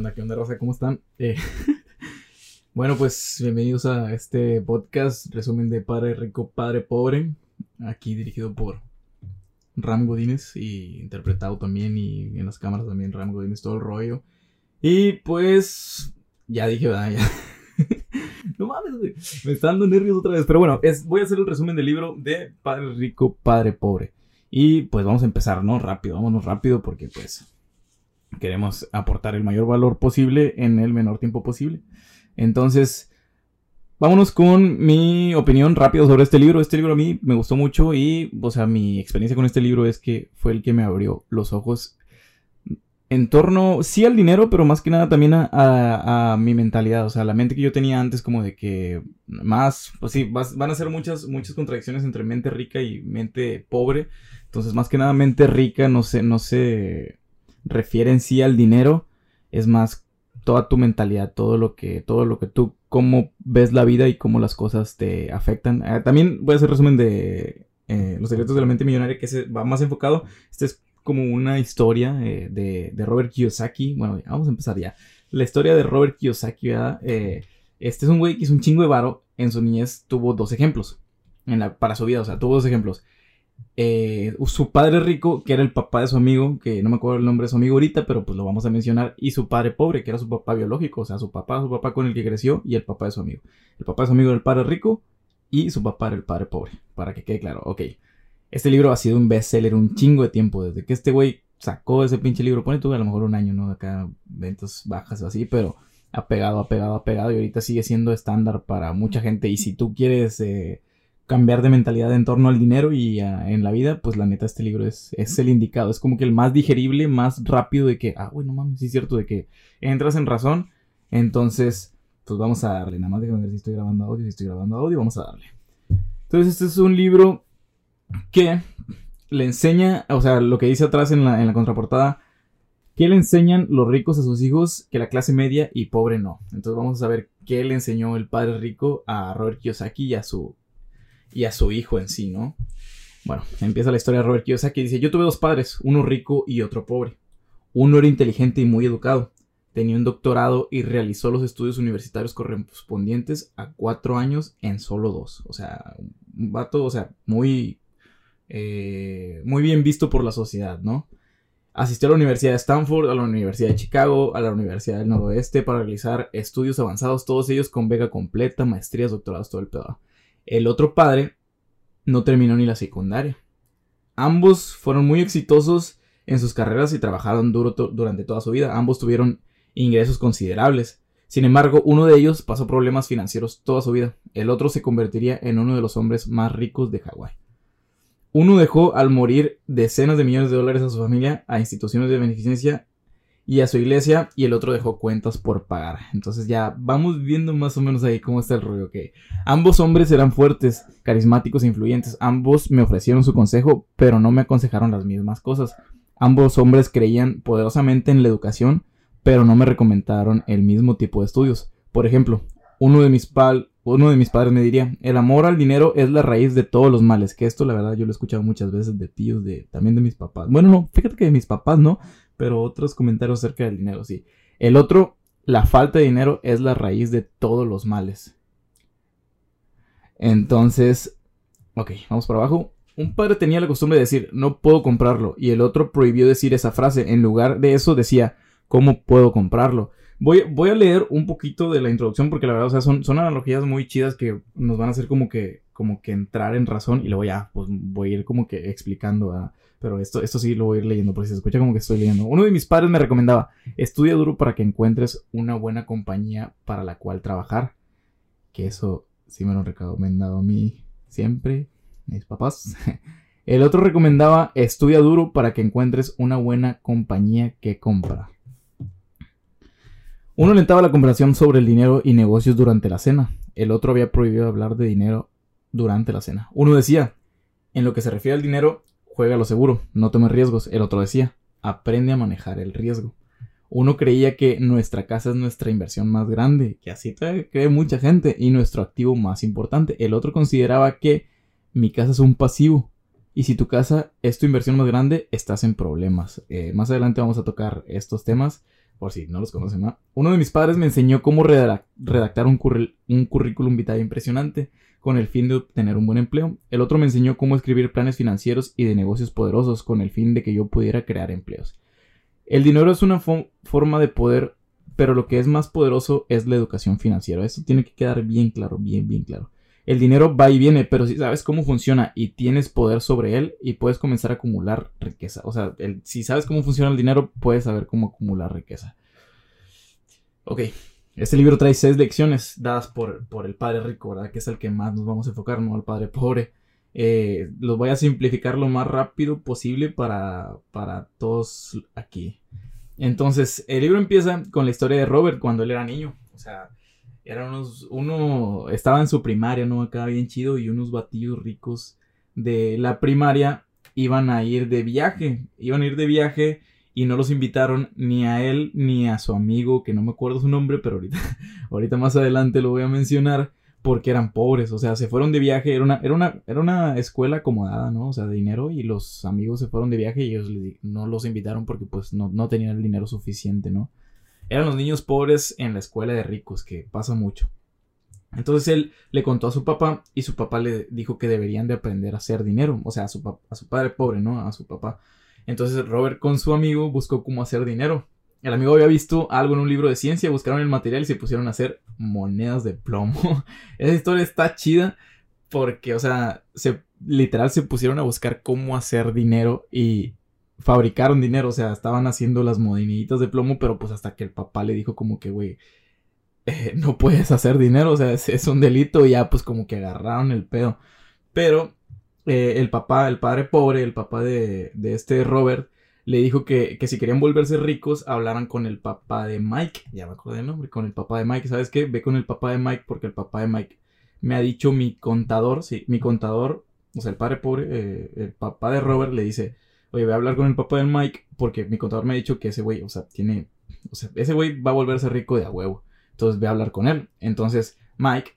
onda, qué onda, Rosa? ¿Cómo están? Eh, bueno, pues bienvenidos a este podcast, resumen de Padre Rico, Padre Pobre, aquí dirigido por Ram Godínez y interpretado también y en las cámaras también Ram Godínez, todo el rollo. Y pues ya dije, ¿verdad? No mames. Me está dando nervios otra vez. Pero bueno, es, voy a hacer el resumen del libro de Padre Rico, Padre Pobre. Y pues vamos a empezar, ¿no? Rápido, vámonos rápido porque pues queremos aportar el mayor valor posible en el menor tiempo posible. Entonces, vámonos con mi opinión rápido sobre este libro. Este libro a mí me gustó mucho y, o sea, mi experiencia con este libro es que fue el que me abrió los ojos en torno, sí al dinero, pero más que nada también a, mi mentalidad, o sea, la mente que yo tenía antes como de que más, pues sí, van a ser muchas, muchas contradicciones entre mente rica y mente pobre, entonces más que nada mente rica no se, no se refiere en sí al dinero, es más toda tu mentalidad, todo lo que, todo lo que tú, cómo ves la vida y cómo las cosas te afectan. Eh, también voy a hacer resumen de eh, Los secretos de la mente millonaria, que se va más enfocado, este es como una historia eh, de, Robert Kiyosaki. Bueno, vamos a empezar ya. La historia de Robert Kiyosaki, ¿verdad? Eh, este es un güey que hizo un chingo de varo. En su niñez tuvo dos ejemplos. En la, para su vida, o sea, tuvo dos ejemplos. Eh, su padre rico, que era el papá de su amigo, que no me acuerdo el nombre de su amigo ahorita, pero pues lo vamos a mencionar, y su padre pobre, que era su papá biológico, o sea, su papá, su papá con el que creció, y el papá de su amigo. El papá de su amigo era el padre rico, y su papá era el padre pobre, para que quede claro, ok. Este libro ha sido un bestseller un chingo de tiempo, desde que este güey sacó ese pinche libro. Pone tú a lo mejor un año, ¿no? Acá ventas bajas o así, pero ha pegado, ha pegado, ha pegado y ahorita sigue siendo estándar para mucha gente. Y si tú quieres eh, cambiar de mentalidad en torno al dinero y en la vida, pues la neta este libro es, es el indicado. Es como que el más digerible, más rápido de que, ah, güey, no mames, sí es cierto, de que entras en razón. Entonces, pues vamos a darle. Nada más déjame ver si estoy grabando audio. Si estoy grabando audio, vamos a darle. Entonces, este es un libro que le enseña, o sea, lo que dice atrás en la, en la contraportada, que le enseñan los ricos a sus hijos que la clase media y pobre no. Entonces vamos a saber qué le enseñó el padre rico a Robert Kiyosaki y a su, y a su hijo en sí, ¿no? Bueno, empieza la historia de Robert Kiyosaki. Dice, yo tuve dos padres, uno rico y otro pobre. Uno era inteligente y muy educado. Tenía un doctorado y realizó los estudios universitarios correspondientes a cuatro años en solo dos. O sea, un vato, o sea, muy eh, muy bien visto por la sociedad, ¿no? Asistió a la Universidad de Stanford, a la Universidad de Chicago, a la Universidad del Noroeste para realizar estudios avanzados, todos ellos con vega completa, maestrías, doctorados, todo el pedo. El otro padre no terminó ni la secundaria. Ambos fueron muy exitosos en sus carreras y trabajaron duro durante toda su vida. Ambos tuvieron ingresos considerables. Sin embargo, uno de ellos pasó problemas financieros toda su vida. El otro se convertiría en uno de los hombres más ricos de Hawái. Uno dejó al morir decenas de millones de dólares a su familia, a instituciones de beneficencia y a su iglesia, y el otro dejó cuentas por pagar. Entonces ya vamos viendo más o menos ahí cómo está el rollo. que Ambos hombres eran fuertes, carismáticos e influyentes. Ambos me ofrecieron su consejo, pero no me aconsejaron las mismas cosas. Ambos hombres creían poderosamente en la educación, pero no me recomendaron el mismo tipo de estudios. Por ejemplo, uno de mis, pal uno de mis padres me diría, el amor al dinero es la raíz de todos los males, que esto la verdad yo lo he escuchado muchas veces de tíos, de también de mis papás. Bueno, no, fíjate que de mis papás no, pero otros comentarios acerca del dinero, sí. El otro, la falta de dinero es la raíz de todos los males. Entonces, ok, vamos para abajo. Un padre tenía la costumbre de decir, no puedo comprarlo, y el otro prohibió decir esa frase. En lugar de eso decía, ¿cómo puedo comprarlo? Voy, voy a leer un poquito de la introducción porque la verdad, o sea, son, son analogías muy chidas que nos van a hacer como que, como que entrar en razón y luego ya, pues voy a ir como que explicando, Pero esto, esto sí lo voy a ir leyendo porque se escucha como que estoy leyendo. Uno de mis padres me recomendaba, estudia duro para que encuentres una buena compañía para la cual trabajar. Que eso sí me lo han recomendado a mí siempre, mis papás. El otro recomendaba, estudia duro para que encuentres una buena compañía que comprar. Uno alentaba la conversación sobre el dinero y negocios durante la cena. El otro había prohibido hablar de dinero durante la cena. Uno decía, en lo que se refiere al dinero, juega lo seguro, no tome riesgos. El otro decía, aprende a manejar el riesgo. Uno creía que nuestra casa es nuestra inversión más grande, que así cree mucha gente, y nuestro activo más importante. El otro consideraba que mi casa es un pasivo, y si tu casa es tu inversión más grande, estás en problemas. Eh, más adelante vamos a tocar estos temas por si no los conocen, ¿no? Uno de mis padres me enseñó cómo redactar un, currículum vitae impresionante con el fin de obtener un buen empleo. El otro me enseñó cómo escribir planes financieros y de negocios poderosos con el fin de que yo pudiera crear empleos. El dinero es una forma de poder, pero lo que es más poderoso es la educación financiera. Eso tiene que quedar bien claro, bien, bien claro. El dinero va y viene, pero si sabes cómo funciona y tienes poder sobre él y puedes comenzar a acumular riqueza. O sea, si sabes cómo funciona el dinero, puedes saber cómo acumular riqueza. Ok, este libro trae seis lecciones dadas por, por el padre rico, ¿verdad? Que es el que más nos vamos a enfocar, no al padre pobre. Eh, los voy a simplificar lo más rápido posible para, para todos aquí. Entonces, el libro empieza con la historia de Robert cuando él era niño. O sea, eran unos, uno estaba en su primaria, ¿no? Acá bien chido y unos batillos ricos de la primaria iban a ir de viaje. Iban a ir de viaje y no los invitaron ni a él ni a su amigo, que no me acuerdo su nombre, pero ahorita, ahorita más adelante lo voy a mencionar, porque eran pobres, o sea, se fueron de viaje, era una, era una, era una escuela acomodada, ¿no? O sea, de dinero, y los amigos se fueron de viaje y ellos no los invitaron porque pues no, no tenían el dinero suficiente, ¿no? Eran los niños pobres en la escuela de ricos, que pasa mucho. Entonces él le contó a su papá y su papá le dijo que deberían de aprender a hacer dinero, o sea, a su, a su padre pobre, ¿no? A su papá. Entonces Robert con su amigo buscó cómo hacer dinero. El amigo había visto algo en un libro de ciencia, buscaron el material y se pusieron a hacer monedas de plomo. Esa historia está chida porque, o sea, se, literal se pusieron a buscar cómo hacer dinero y fabricaron dinero, o sea, estaban haciendo las moneditas de plomo, pero pues hasta que el papá le dijo como que, güey, eh, no puedes hacer dinero, o sea, es, un delito y ya pues como que agarraron el pedo. Pero eh, el papá, el padre pobre, el papá de, de este Robert, le dijo que, que, si querían volverse ricos, hablaran con el papá de Mike. Ya me acordé del nombre, con el papá de Mike. ¿Sabes qué? Ve con el papá de Mike porque el papá de Mike me ha dicho mi contador, sí, mi contador, o sea, el padre pobre, eh, el papá de Robert le dice, oye, voy a hablar con el papá de Mike porque mi contador me ha dicho que ese güey, o sea, tiene, o sea, ese güey va a volverse rico de a huevo. Entonces voy a hablar con él. Entonces Mike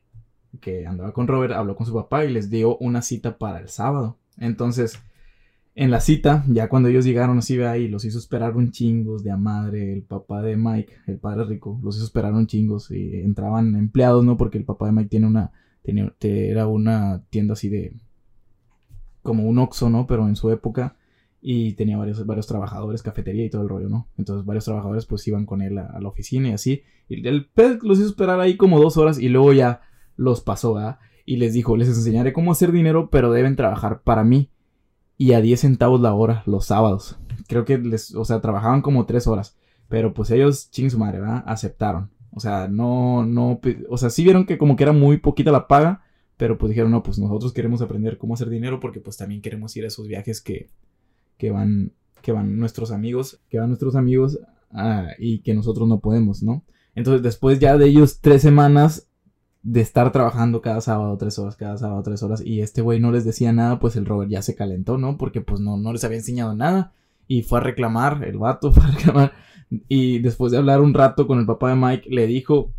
que andaba con Robert, habló con su papá y les dio una cita para el sábado. Entonces, en la cita, ya cuando ellos llegaron así, ve ahí, los hizo esperar un chingos de a madre. El papá de Mike, el padre rico, los hizo esperar un chingos y entraban empleados, ¿no? Porque el papá de Mike tiene una, tenía, era una tienda así de, como un Oxxo, ¿no? Pero en su época y tenía varios, varios trabajadores, cafetería y todo el rollo, ¿no? Entonces varios trabajadores pues iban con él a, la oficina y así. Y el pez los hizo esperar ahí como dos horas y luego ya los pasó, ¿verdad? Y les dijo, les enseñaré cómo hacer dinero, pero deben trabajar para mí. Y a 10 centavos la hora, los sábados. Creo que les, o sea, trabajaban como 3 horas. Pero pues ellos, ching su madre, ¿verdad? Aceptaron. O sea, no, no, o sea, sí vieron que como que era muy poquita la paga. Pero pues dijeron, no, pues nosotros queremos aprender cómo hacer dinero porque pues también queremos ir a esos viajes que, que van, que van nuestros amigos, que van nuestros amigos ah, y que nosotros no podemos, ¿no? Entonces después ya de ellos tres semanas de estar trabajando cada sábado tres horas, cada sábado tres horas, y este güey no les decía nada, pues el Robert ya se calentó, ¿no? Porque pues no, no les había enseñado nada. Y fue a reclamar, el vato fue a reclamar. Y después de hablar un rato con el papá de Mike, le dijo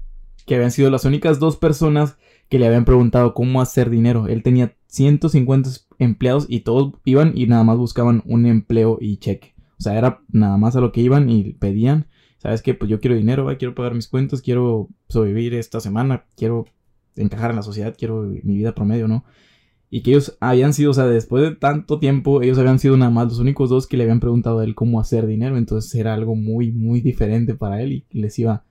que habían sido las únicas dos personas que le habían preguntado cómo hacer dinero. Él tenía 150 empleados y todos iban y nada más buscaban un empleo y cheque. O sea, era nada más a lo que iban y pedían. ¿Sabes qué? Pues yo quiero dinero, quiero pagar mis cuentos, quiero sobrevivir esta semana, quiero encajar en la sociedad, quiero mi vida promedio, ¿no? Y que ellos habían sido, o sea, después de tanto tiempo, ellos habían sido nada más los únicos dos que le habían preguntado a él cómo hacer dinero. Entonces era algo muy, muy diferente para él y les iba.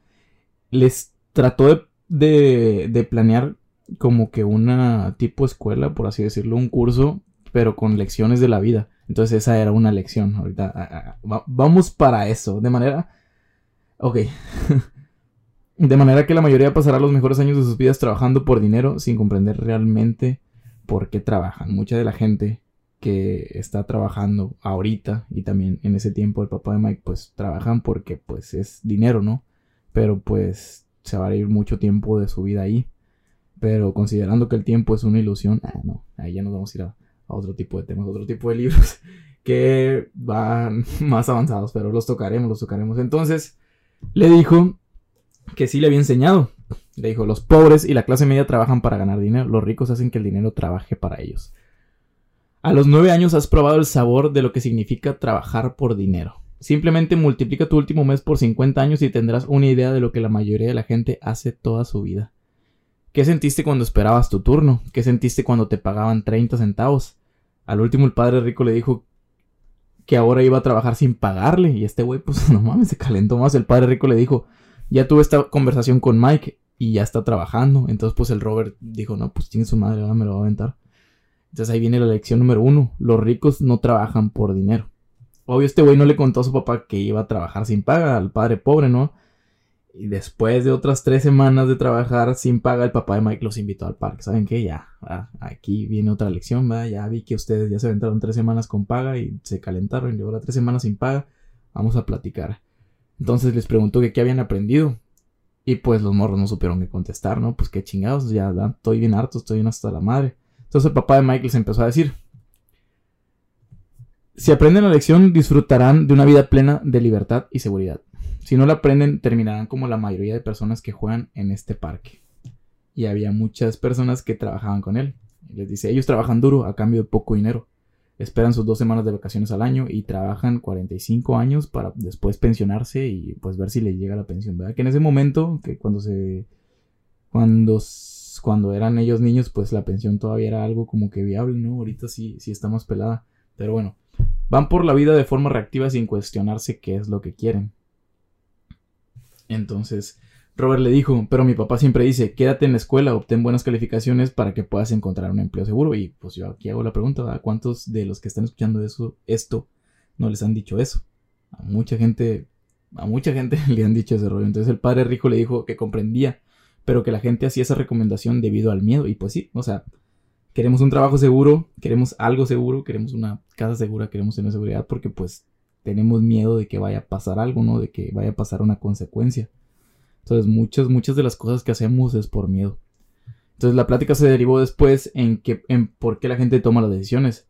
Les trató de, de, planear como que una tipo escuela, por así decirlo, un curso, pero con lecciones de la vida. Entonces esa era una lección. Ahorita vamos para eso. De manera. Ok. De manera que la mayoría pasará los mejores años de sus vidas trabajando por dinero sin comprender realmente por qué trabajan. Mucha de la gente que está trabajando ahorita y también en ese tiempo el papá de Mike pues trabajan porque pues es dinero, ¿no? Pero pues se va a ir mucho tiempo de su vida ahí. Pero considerando que el tiempo es una ilusión, ah, no, ahí ya nos vamos a ir a, otro tipo de temas, otro tipo de libros que van más avanzados, pero los tocaremos, los tocaremos. Entonces, le dijo que sí le había enseñado. Le dijo, los pobres y la clase media trabajan para ganar dinero, los ricos hacen que el dinero trabaje para ellos. A los nueve años has probado el sabor de lo que significa trabajar por dinero. Simplemente multiplica tu último mes por 50 años y tendrás una idea de lo que la mayoría de la gente hace toda su vida. ¿Qué sentiste cuando esperabas tu turno? ¿Qué sentiste cuando te pagaban 30 centavos? Al último el padre rico le dijo que ahora iba a trabajar sin pagarle. Y este güey, pues no mames, se calentó más. El padre rico le dijo, ya tuve esta conversación con Mike y ya está trabajando. Entonces, pues el Robert dijo, no, pues tiene su madre, ahora me lo va a aventar. Entonces ahí viene la lección número uno. Los ricos no trabajan por dinero. Obvio, este güey no le contó a su papá que iba a trabajar sin paga al padre pobre, ¿no? Y después de otras tres semanas de trabajar sin paga, el papá de Mike los invitó al parque. ¿Saben qué? Ya, ah, aquí viene otra lección. Ya vi que ustedes ya se aventaron tres semanas con paga y se calentaron luego las tres semanas sin paga. Vamos a platicar. Entonces les preguntó que qué habían aprendido. Y pues los morros no supieron qué contestar, ¿no? Pues qué chingados, ya estoy bien harto, estoy bien hasta la madre. Entonces el papá de Mike les empezó a decir, si aprenden la lección, disfrutarán de una vida plena de libertad y seguridad. Si no la aprenden, terminarán como la mayoría de personas que juegan en este parque. Y había muchas personas que trabajaban con él. Les dice, ellos trabajan duro a cambio de poco dinero. Esperan sus dos semanas de vacaciones al año y trabajan 45 años para después pensionarse y pues ver si les llega la pensión. Que en ese momento, que cuando se... Cuando, cuando eran ellos niños, pues la pensión todavía era algo como que viable, ¿no? Ahorita sí, sí está más pelada. Pero bueno, Van por la vida de forma reactiva sin cuestionarse qué es lo que quieren. Entonces, Robert le dijo, pero mi papá siempre dice, quédate en la escuela, obtén buenas calificaciones para que puedas encontrar un empleo seguro. Y pues yo aquí hago la pregunta, ¿a cuántos de los que están escuchando eso, esto no les han dicho eso? A mucha gente, a mucha gente le han dicho ese rollo. Entonces el padre rico le dijo que comprendía, pero que la gente hacía esa recomendación debido al miedo. Y pues sí, o sea, queremos un trabajo seguro, queremos algo seguro, queremos una casa segura, queremos tener seguridad porque pues tenemos miedo de que vaya a pasar algo, ¿no? De que vaya a pasar una consecuencia. Entonces muchas, muchas de las cosas que hacemos es por miedo. Entonces la plática se derivó después en, que, en por qué la gente toma las decisiones.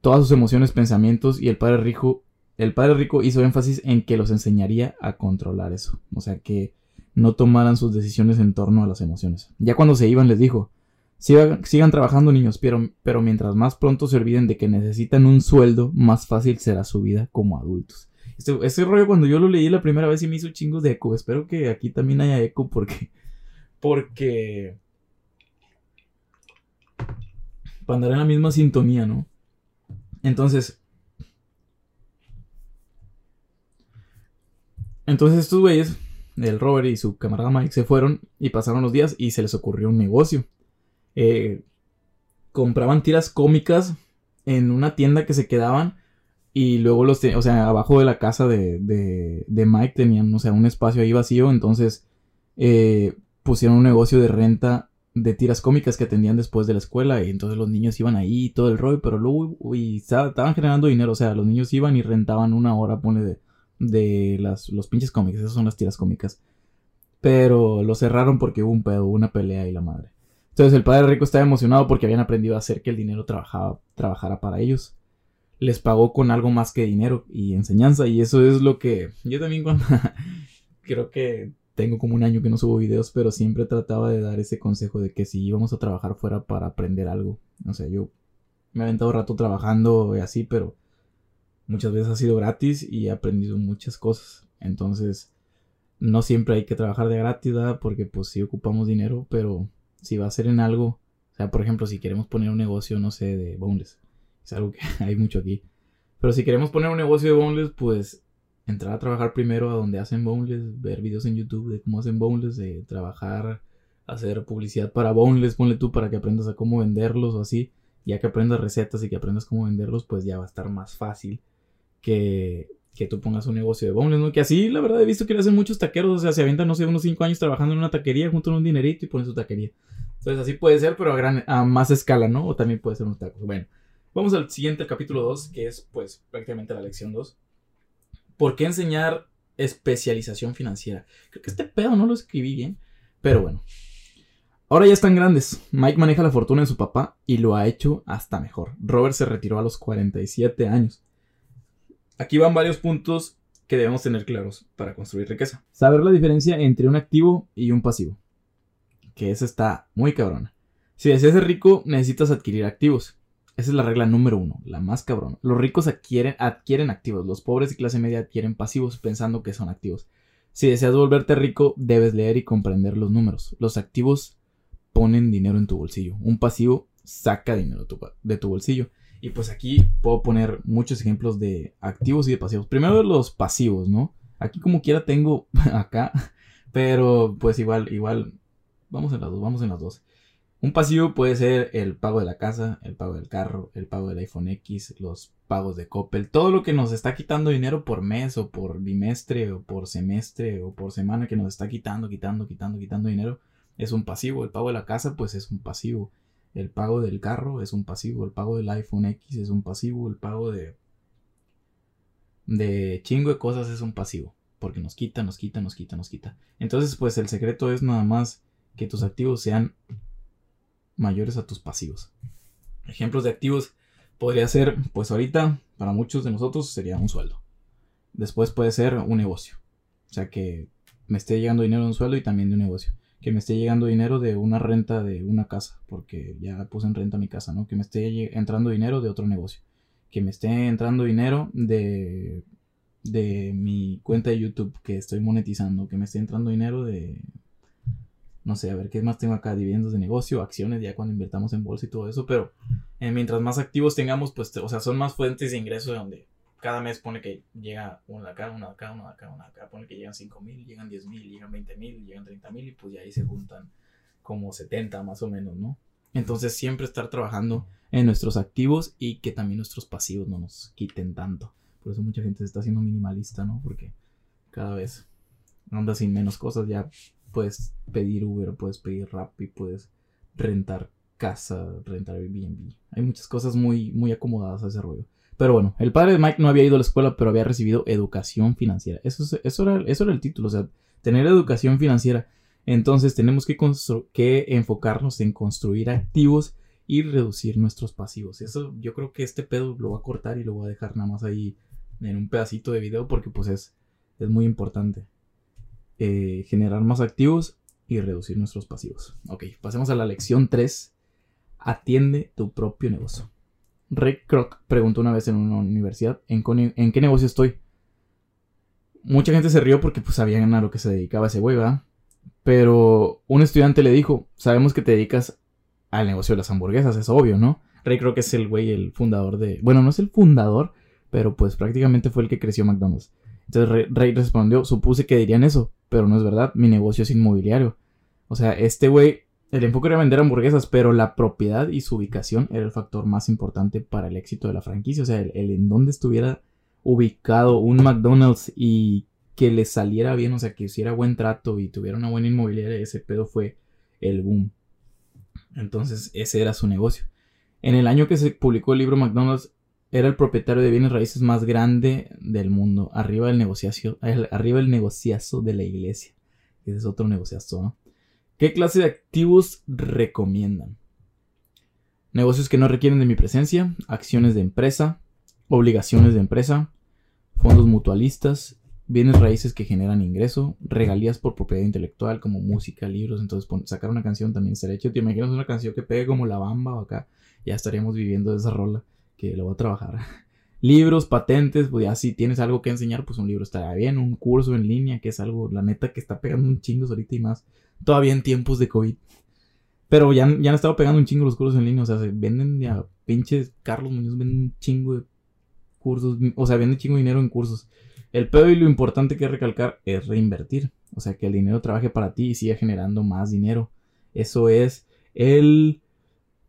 Todas sus emociones, pensamientos y el padre rico, el padre rico hizo énfasis en que los enseñaría a controlar eso. O sea que no tomaran sus decisiones en torno a las emociones. Ya cuando se iban les dijo, Sigan, trabajando niños, pero, pero mientras más pronto se olviden de que necesitan un sueldo, más fácil será su vida como adultos. Este, ese rollo cuando yo lo leí la primera vez y me hizo chingos de eco. Espero que aquí también haya eco porque... Porque... Para andar en la misma sintonía, ¿no? Entonces... Entonces estos güeyes, el Robert y su camarada Mike, se fueron y pasaron los días y se les ocurrió un negocio. Eh, compraban tiras cómicas en una tienda que se quedaban y luego los, o sea, abajo de la casa de, de, Mike tenían, o sea, un espacio ahí vacío, entonces eh, pusieron un negocio de renta de tiras cómicas que atendían después de la escuela y entonces los niños iban ahí y todo el rollo, pero luego y estaban generando dinero, o sea, los niños iban y rentaban una hora, pone de, de las, los pinches cómics, esas son las tiras cómicas. Pero lo cerraron porque hubo un pedo, una pelea y la madre. Entonces el padre rico estaba emocionado porque habían aprendido a hacer que el dinero trabajaba, trabajara para ellos. Les pagó con algo más que dinero y enseñanza. Y eso es lo que yo también cuando creo que tengo como un año que no subo videos, pero siempre trataba de dar ese consejo de que si íbamos a trabajar fuera para aprender algo. O sea, yo me he aventado rato trabajando y así, pero muchas veces ha sido gratis y he aprendido muchas cosas. Entonces, no siempre hay que trabajar de gratis. Porque pues sí ocupamos dinero, pero si va a ser en algo, o sea, por ejemplo, si queremos poner un negocio, no sé, de boneless, es algo que hay mucho aquí. Pero si queremos poner un negocio de boneless, pues entrar a trabajar primero a donde hacen boneless, ver videos en YouTube de cómo hacen boneless, de trabajar, hacer publicidad para boneless, ponle tú para que aprendas a cómo venderlos o así. Ya que aprendas recetas y que aprendas cómo venderlos, pues ya va a estar más fácil que, que tú pongas un negocio de boneless, ¿no? Que así, la verdad, he visto que le hacen muchos taqueros, o sea, se avientan, no sé, unos 5 años trabajando en una taquería, juntan un dinerito y ponen su taquería. Entonces así puede ser, pero a, gran, a más escala, ¿no? O también puede ser un taco. Bueno, vamos al siguiente, capítulo 2, que es pues prácticamente la lección 2. ¿Por qué enseñar especialización financiera? Creo que este pedo no lo escribí bien, pero bueno. Ahora ya están grandes. Mike maneja la fortuna de su papá y lo ha hecho hasta mejor. Robert se retiró a los 47 años. Aquí van varios puntos que debemos tener claros para construir riqueza. Saber la diferencia entre un activo y un pasivo que esa está muy cabrona. Si deseas ser rico, necesitas adquirir activos. Esa es la regla número uno, la más cabrón. Los ricos adquieren, adquieren activos, los pobres y clase media adquieren pasivos pensando que son activos. Si deseas volverte rico, debes leer y comprender los números. Los activos ponen dinero en tu bolsillo. Un pasivo saca dinero de tu bolsillo. Y pues aquí puedo poner muchos ejemplos de activos y de pasivos. Primero los pasivos, ¿no? Aquí como quiera tengo acá, pero pues igual, igual, vamos en las dos, vamos en las dos. Un pasivo puede ser el pago de la casa, el pago del carro, el pago del iPhone X, los pagos de Coppel, todo lo que nos está quitando dinero por mes o por bimestre o por semestre o por semana que nos está quitando, quitando, quitando, quitando dinero, es un pasivo. El pago de la casa pues es un pasivo. El pago del carro es un pasivo. El pago del iPhone X es un pasivo. El pago de... de chingo de cosas es un pasivo. Porque nos quita, nos quita, nos quita, nos quita. Entonces pues el secreto es nada más que tus activos sean mayores a tus pasivos. Ejemplos de activos podría ser, pues ahorita, para muchos de nosotros sería un sueldo. Después puede ser un negocio. O sea, que me esté llegando dinero de un sueldo y también de un negocio. Que me esté llegando dinero de una renta de una casa, porque ya puse en renta mi casa, ¿no? Que me esté entrando dinero de otro negocio. Que me esté entrando dinero de, de mi cuenta de YouTube que estoy monetizando. Que me esté entrando dinero de no sé, a ver qué más tengo acá, dividendos de negocio, acciones, ya cuando invertamos en bolsa y todo eso, pero eh, mientras más activos tengamos, pues, o sea, son más fuentes de ingreso donde cada mes pone que llega uno de acá, uno de acá, uno de acá, uno de acá, pone que llegan 5 mil, llegan 10 mil, llegan 20 mil, llegan 30 mil y pues ya ahí se juntan como 70 más o menos, ¿no? Entonces siempre estar trabajando en nuestros activos y que también nuestros pasivos no nos quiten tanto. Por eso mucha gente se está haciendo minimalista, ¿no? Porque cada vez anda sin menos cosas, ya puedes pedir Uber, puedes pedir Rappi, puedes rentar casa, rentar Airbnb. Hay muchas cosas muy, muy acomodadas a ese rollo. Pero bueno, el padre de Mike no había ido a la escuela, pero había recibido educación financiera. Eso, eso, era, eso era el título, o sea, tener educación financiera. Entonces tenemos que, que enfocarnos en construir activos y reducir nuestros pasivos. Eso yo creo que este pedo lo va a cortar y lo voy a dejar nada más ahí en un pedacito de video porque pues es, es muy importante. Eh, generar más activos y reducir nuestros pasivos. Ok, pasemos a la lección 3. Atiende tu propio negocio. Ray Kroc preguntó una vez en una universidad, ¿en, qué negocio estoy? Mucha gente se rió porque pues sabían a lo que se dedicaba ese güey, ¿verdad? Pero un estudiante le dijo, sabemos que te dedicas al negocio de las hamburguesas, es obvio, ¿no? Ray Kroc es el güey, el fundador de... Bueno, no es el fundador, pero pues prácticamente fue el que creció McDonald's. Entonces Ray respondió, supuse que dirían eso, pero no es verdad, mi negocio es inmobiliario. O sea, este güey, el enfoque era vender hamburguesas, pero la propiedad y su ubicación era el factor más importante para el éxito de la franquicia. O sea, el, en donde estuviera ubicado un McDonald's y que le saliera bien, o sea, que hiciera buen trato y tuviera una buena inmobiliaria, ese pedo fue el boom. Entonces, ese era su negocio. En el año que se publicó el libro McDonald's, era el propietario de bienes raíces más grande del mundo. Arriba el negociazo, arriba el negociazo de la iglesia. Ese es otro negociazo, ¿no? ¿Qué clase de activos recomiendan? Negocios que no requieren de mi presencia, acciones de empresa, obligaciones de empresa, fondos mutualistas, bienes raíces que generan ingreso, regalías por propiedad intelectual como música, libros. Entonces, sacar una canción también estaría hecho. ¿Te imaginas una canción que pegue como la bamba o acá? Ya estaríamos viviendo de esa rola que lo voy a trabajar. Libros, patentes, pues ya si tienes algo que enseñar, pues un libro estaría bien. Un curso en línea, que es algo, la neta, que está pegando un chingo ahorita y más. Todavía en tiempos de COVID. Pero ya, ya han estado pegando un chingo los cursos en línea. O sea, se venden ya pinches. Carlos Muñoz vende un chingo de cursos. O sea, vende un chingo de dinero en cursos. El pedo y lo importante que recalcar es reinvertir. O sea, que el dinero trabaje para ti y siga generando más dinero. Eso es el.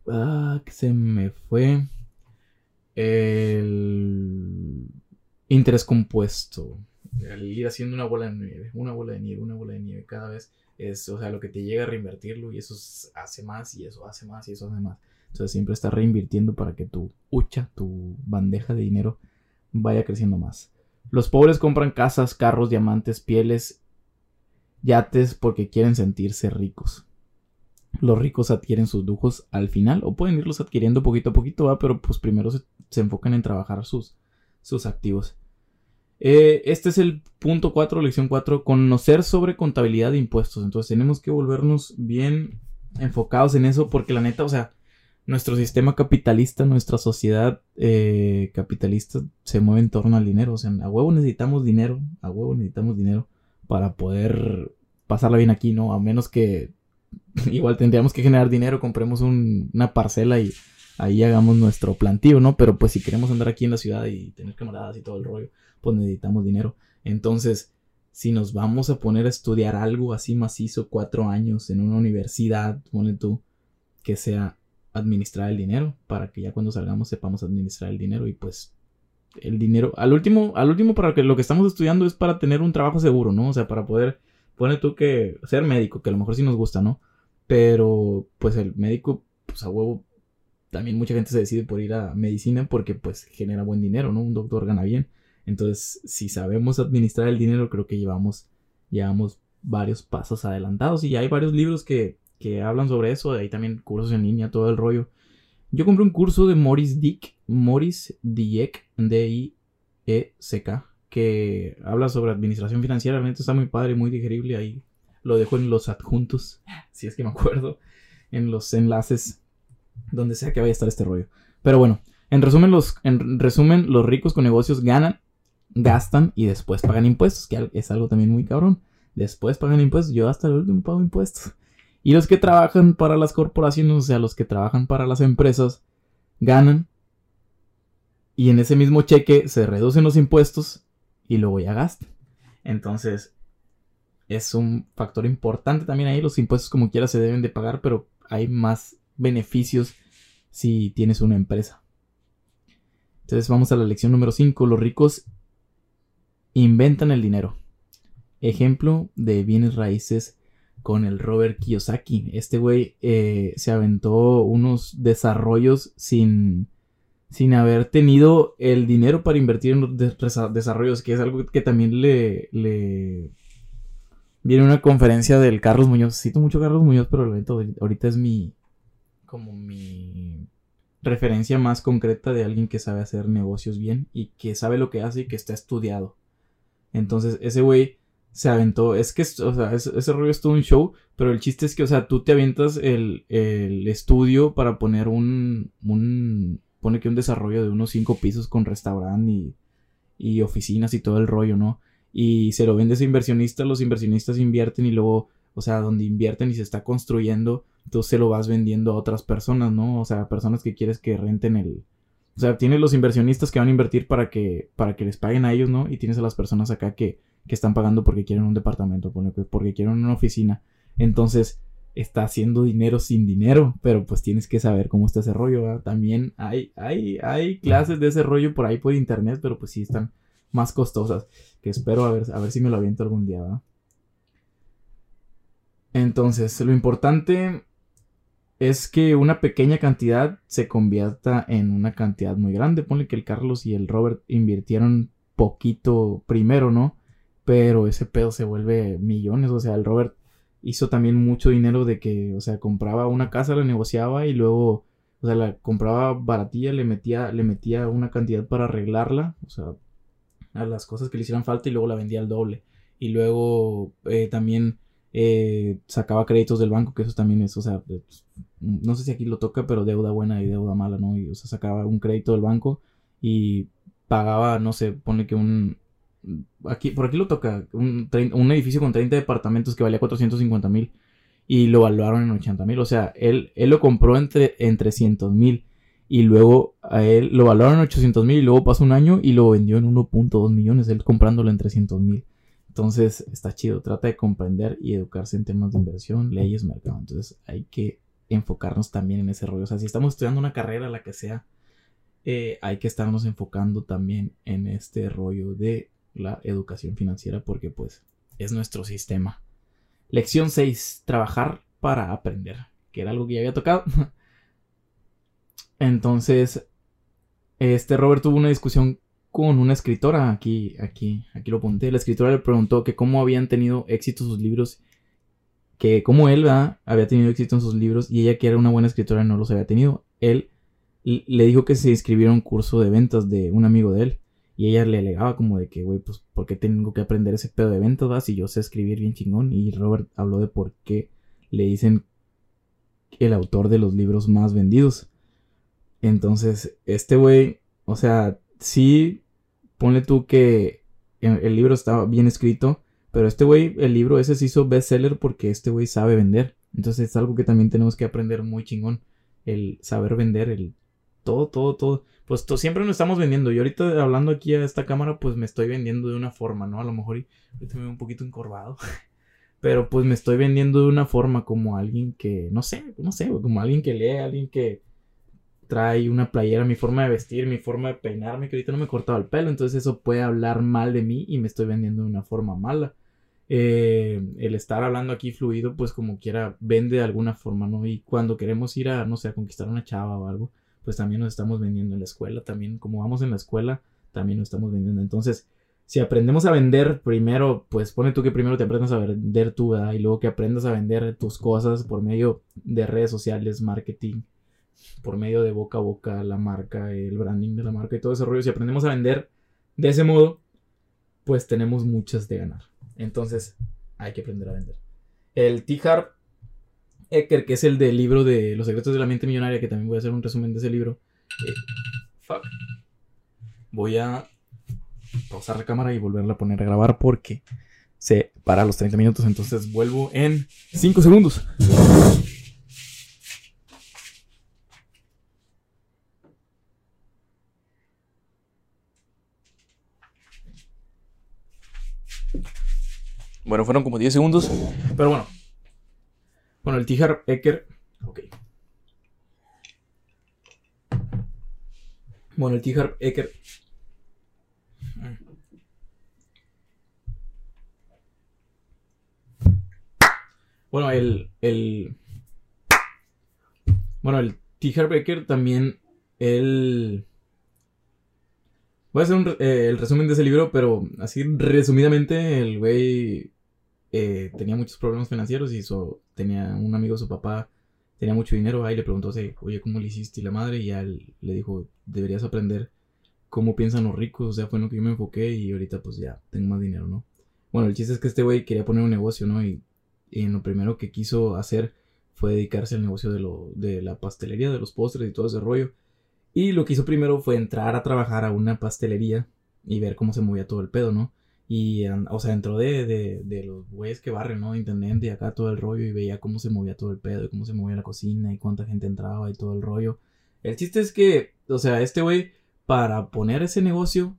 Ah, que se me fue el interés compuesto. Al ir haciendo una bola de nieve, una bola de nieve, una bola de nieve cada vez es, o sea, lo que te llega a reinvertirlo y eso hace más y eso hace más y eso hace más. Entonces siempre estás reinvirtiendo para que tu hucha, tu bandeja de dinero vaya creciendo más. Los pobres compran casas, carros, diamantes, pieles, yates porque quieren sentirse ricos los ricos adquieren sus lujos al final o pueden irlos adquiriendo poquito a poquito, pero pues primero se, enfocan en trabajar sus, sus activos. Eh, este es el punto 4, lección 4, conocer sobre contabilidad de impuestos. Entonces tenemos que volvernos bien enfocados en eso porque la neta, o sea, nuestro sistema capitalista, nuestra sociedad eh, capitalista se mueve en torno al dinero. O sea, a huevo necesitamos dinero, a huevo necesitamos dinero para poder pasarla bien aquí, ¿no? A menos que igual tendríamos que generar dinero, compremos una parcela y ahí hagamos nuestro plantío, ¿no? Pero pues si queremos andar aquí en la ciudad y tener camaradas y todo el rollo, pues necesitamos dinero. Entonces, si nos vamos a poner a estudiar algo así macizo, cuatro años en una universidad, ponle tú, que sea administrar el dinero, para que ya cuando salgamos sepamos administrar el dinero y pues el dinero, al último, al último para que lo que estamos estudiando es para tener un trabajo seguro, ¿no? O sea, para poder, pone tú que ser médico, que a lo mejor sí nos gusta, ¿no? Pero pues el médico, pues a huevo, también mucha gente se decide por ir a medicina porque pues genera buen dinero, ¿no? Un doctor gana bien. Entonces, si sabemos administrar el dinero, creo que llevamos, llevamos varios pasos adelantados. Y hay varios libros que, que hablan sobre eso. Hay también cursos en línea, todo el rollo. Yo compré un curso de Morris Dick, Morris Dieck, D-I-E-C-K, que habla sobre administración financiera. Realmente está muy padre, muy digerible. Ahí lo dejo en los adjuntos, si es que me acuerdo, en los enlaces, donde sea que vaya a estar este rollo. Pero bueno, en resumen, los, en resumen, los ricos con negocios ganan gastan y después pagan impuestos, que es algo también muy cabrón. Después pagan impuestos, yo hasta el último pago impuestos. Y los que trabajan para las corporaciones, o sea, los que trabajan para las empresas, ganan. Y en ese mismo cheque se reducen los impuestos y luego ya gastan. Entonces, es un factor importante también ahí. Los impuestos como quiera se deben de pagar, pero hay más beneficios si tienes una empresa. Entonces vamos a la lección número 5. Los ricos inventan el dinero. Ejemplo de bienes raíces con el Robert Kiyosaki. Este güey eh, se aventó unos desarrollos sin, sin haber tenido el dinero para invertir en los desarrollos, que es algo que también le, le... Viene una conferencia del Carlos Muñoz. Cito mucho Carlos Muñoz, pero ahorita es mi... Como mi referencia más concreta de alguien que sabe hacer negocios bien y que sabe lo que hace y que está estudiado. Entonces, ese güey se aventó. Es que, o sea, ese, rollo es todo un show. Pero el chiste es que, o sea, tú te avientas el, estudio para poner un, un. Pone que un desarrollo de unos cinco pisos con restaurante y, y oficinas y todo el rollo, ¿no? Y se lo vendes a inversionistas. Los inversionistas invierten y luego, o sea, donde invierten y se está construyendo, tú se lo vas vendiendo a otras personas, ¿no? O sea, personas que quieres que renten el, o sea, tienes los inversionistas que van a invertir para que, para que les paguen a ellos, ¿no? Y tienes a las personas acá que, que están pagando porque quieren un departamento, porque quieren una oficina. Entonces, está haciendo dinero sin dinero, pero pues tienes que saber cómo está ese rollo. También hay, hay, hay clases de ese rollo por ahí por internet, pero pues sí están más costosas, que espero a ver, a ver si me lo aviento algún día, ¿verdad? Entonces, lo importante es que una pequeña cantidad se convierta en una cantidad muy grande. Ponle que el Carlos y el Robert invirtieron poquito primero, ¿no? Pero ese pedo se vuelve millones. O sea, el Robert hizo también mucho dinero de que, o sea, compraba una casa, la negociaba y luego, o sea, la compraba baratilla, le metía, le metía una cantidad para arreglarla, o sea, a las cosas que le hicieran falta y luego la vendía al doble. Y luego eh, también eh, sacaba créditos del banco, que eso también es, o sea, no sé si aquí lo toca, pero deuda buena y deuda mala, ¿no? Y, o sea, sacaba un crédito del banco y pagaba, no sé, pone que un... Aquí, por aquí lo toca, un, un edificio con 30 departamentos que valía 450 mil y lo valuaron en 80 mil. O sea, él, él lo compró entre, en 300 mil y luego a él lo valoraron en 800 mil y luego pasó un año y lo vendió en 1.2 millones, él comprándolo en 300 mil. Entonces está chido, trata de comprender y educarse en temas de inversión, leyes, mercado. Entonces hay que enfocarnos también en ese rollo. O sea, si estamos estudiando una carrera, la que sea, eh, hay que estarnos enfocando también en este rollo de la educación financiera porque pues es nuestro sistema. Lección 6, trabajar para aprender, que era algo que ya había tocado. Entonces, este Robert tuvo una discusión con una escritora, aquí, aquí, aquí lo apunté, la escritora le preguntó que cómo habían tenido éxito sus libros, que cómo él había tenido éxito en sus libros y ella que era una buena escritora no los había tenido. Él le dijo que se inscribiera a un curso de ventas de un amigo de él y ella le alegaba como de que, güey, pues, ¿por qué tengo que aprender ese pedo de ventas, va? Si yo sé escribir bien chingón y Robert habló de por qué le dicen el autor de los libros más vendidos. Entonces, este güey, o sea, sí, ponle tú que el libro estaba bien escrito, pero este güey, el libro ese se hizo bestseller porque este güey sabe vender. Entonces es algo que también tenemos que aprender muy chingón. El saber vender, el todo, todo, todo. Pues siempre nos estamos vendiendo. Y ahorita hablando aquí a esta cámara, pues me estoy vendiendo de una forma, ¿no? A lo mejor y, ahorita me veo un poquito encorvado. Pero pues me estoy vendiendo de una forma como alguien que, no sé, no sé, como alguien que lee, alguien que trae una playera, mi forma de vestir, mi forma de peinarme, que ahorita no me he cortado el pelo. Entonces eso puede hablar mal de mí y me estoy vendiendo de una forma mala. Eh, el estar hablando aquí fluido, pues como quiera, vende de alguna forma, ¿no? Y cuando queremos ir a, no sé, a conquistar una chava o algo, pues también nos estamos vendiendo en la escuela, también como vamos en la escuela, también nos estamos vendiendo. Entonces, si aprendemos a vender primero, pues pone tú que primero te aprendas a vender tú, ¿verdad? Y luego que aprendas a vender tus cosas por medio de redes sociales, marketing, por medio de boca a boca, la marca, el branding de la marca y todo ese rollo. Si aprendemos a vender de ese modo, pues tenemos muchas de ganar. Entonces, hay que aprender a vender. El T-Harp Ecker, que es el del libro de Los secretos de la mente millonaria, que también voy a hacer un resumen de ese libro. Eh, fuck. Voy a pausar la cámara y volverla a poner a grabar porque se para los 30 minutos, entonces vuelvo en 5 segundos. Bueno, fueron como 10 segundos. Pero bueno. Bueno, el Tijar Ecker. Ok. Bueno, el Tijar Ecker. Bueno, el. el bueno, el Tijar Ecker también. El. Voy a hacer eh, el resumen de ese libro, pero así resumidamente, el güey eh, tenía muchos problemas financieros y tenía un amigo, su papá, tenía mucho dinero, ahí le preguntó, oye, ¿cómo le hiciste? Y la madre, y ya le dijo, deberías aprender cómo piensan los ricos, o sea, fue en lo que yo me enfoqué y ahorita pues ya tengo más dinero, ¿no? Bueno, el chiste es que este güey quería poner un negocio, ¿no? Y, y, lo primero que quiso hacer fue dedicarse al negocio de, lo, de la pastelería, de los postres y todo ese rollo. Y lo que hizo primero fue entrar a trabajar a una pastelería y ver cómo se movía todo el pedo, ¿no? Y, o sea, entró de, de, los güeyes que barren, ¿no? Intendente y acá todo el rollo y veía cómo se movía todo el pedo y cómo se movía la cocina y cuánta gente entraba y todo el rollo. El chiste es que, o sea, este güey, para poner ese negocio,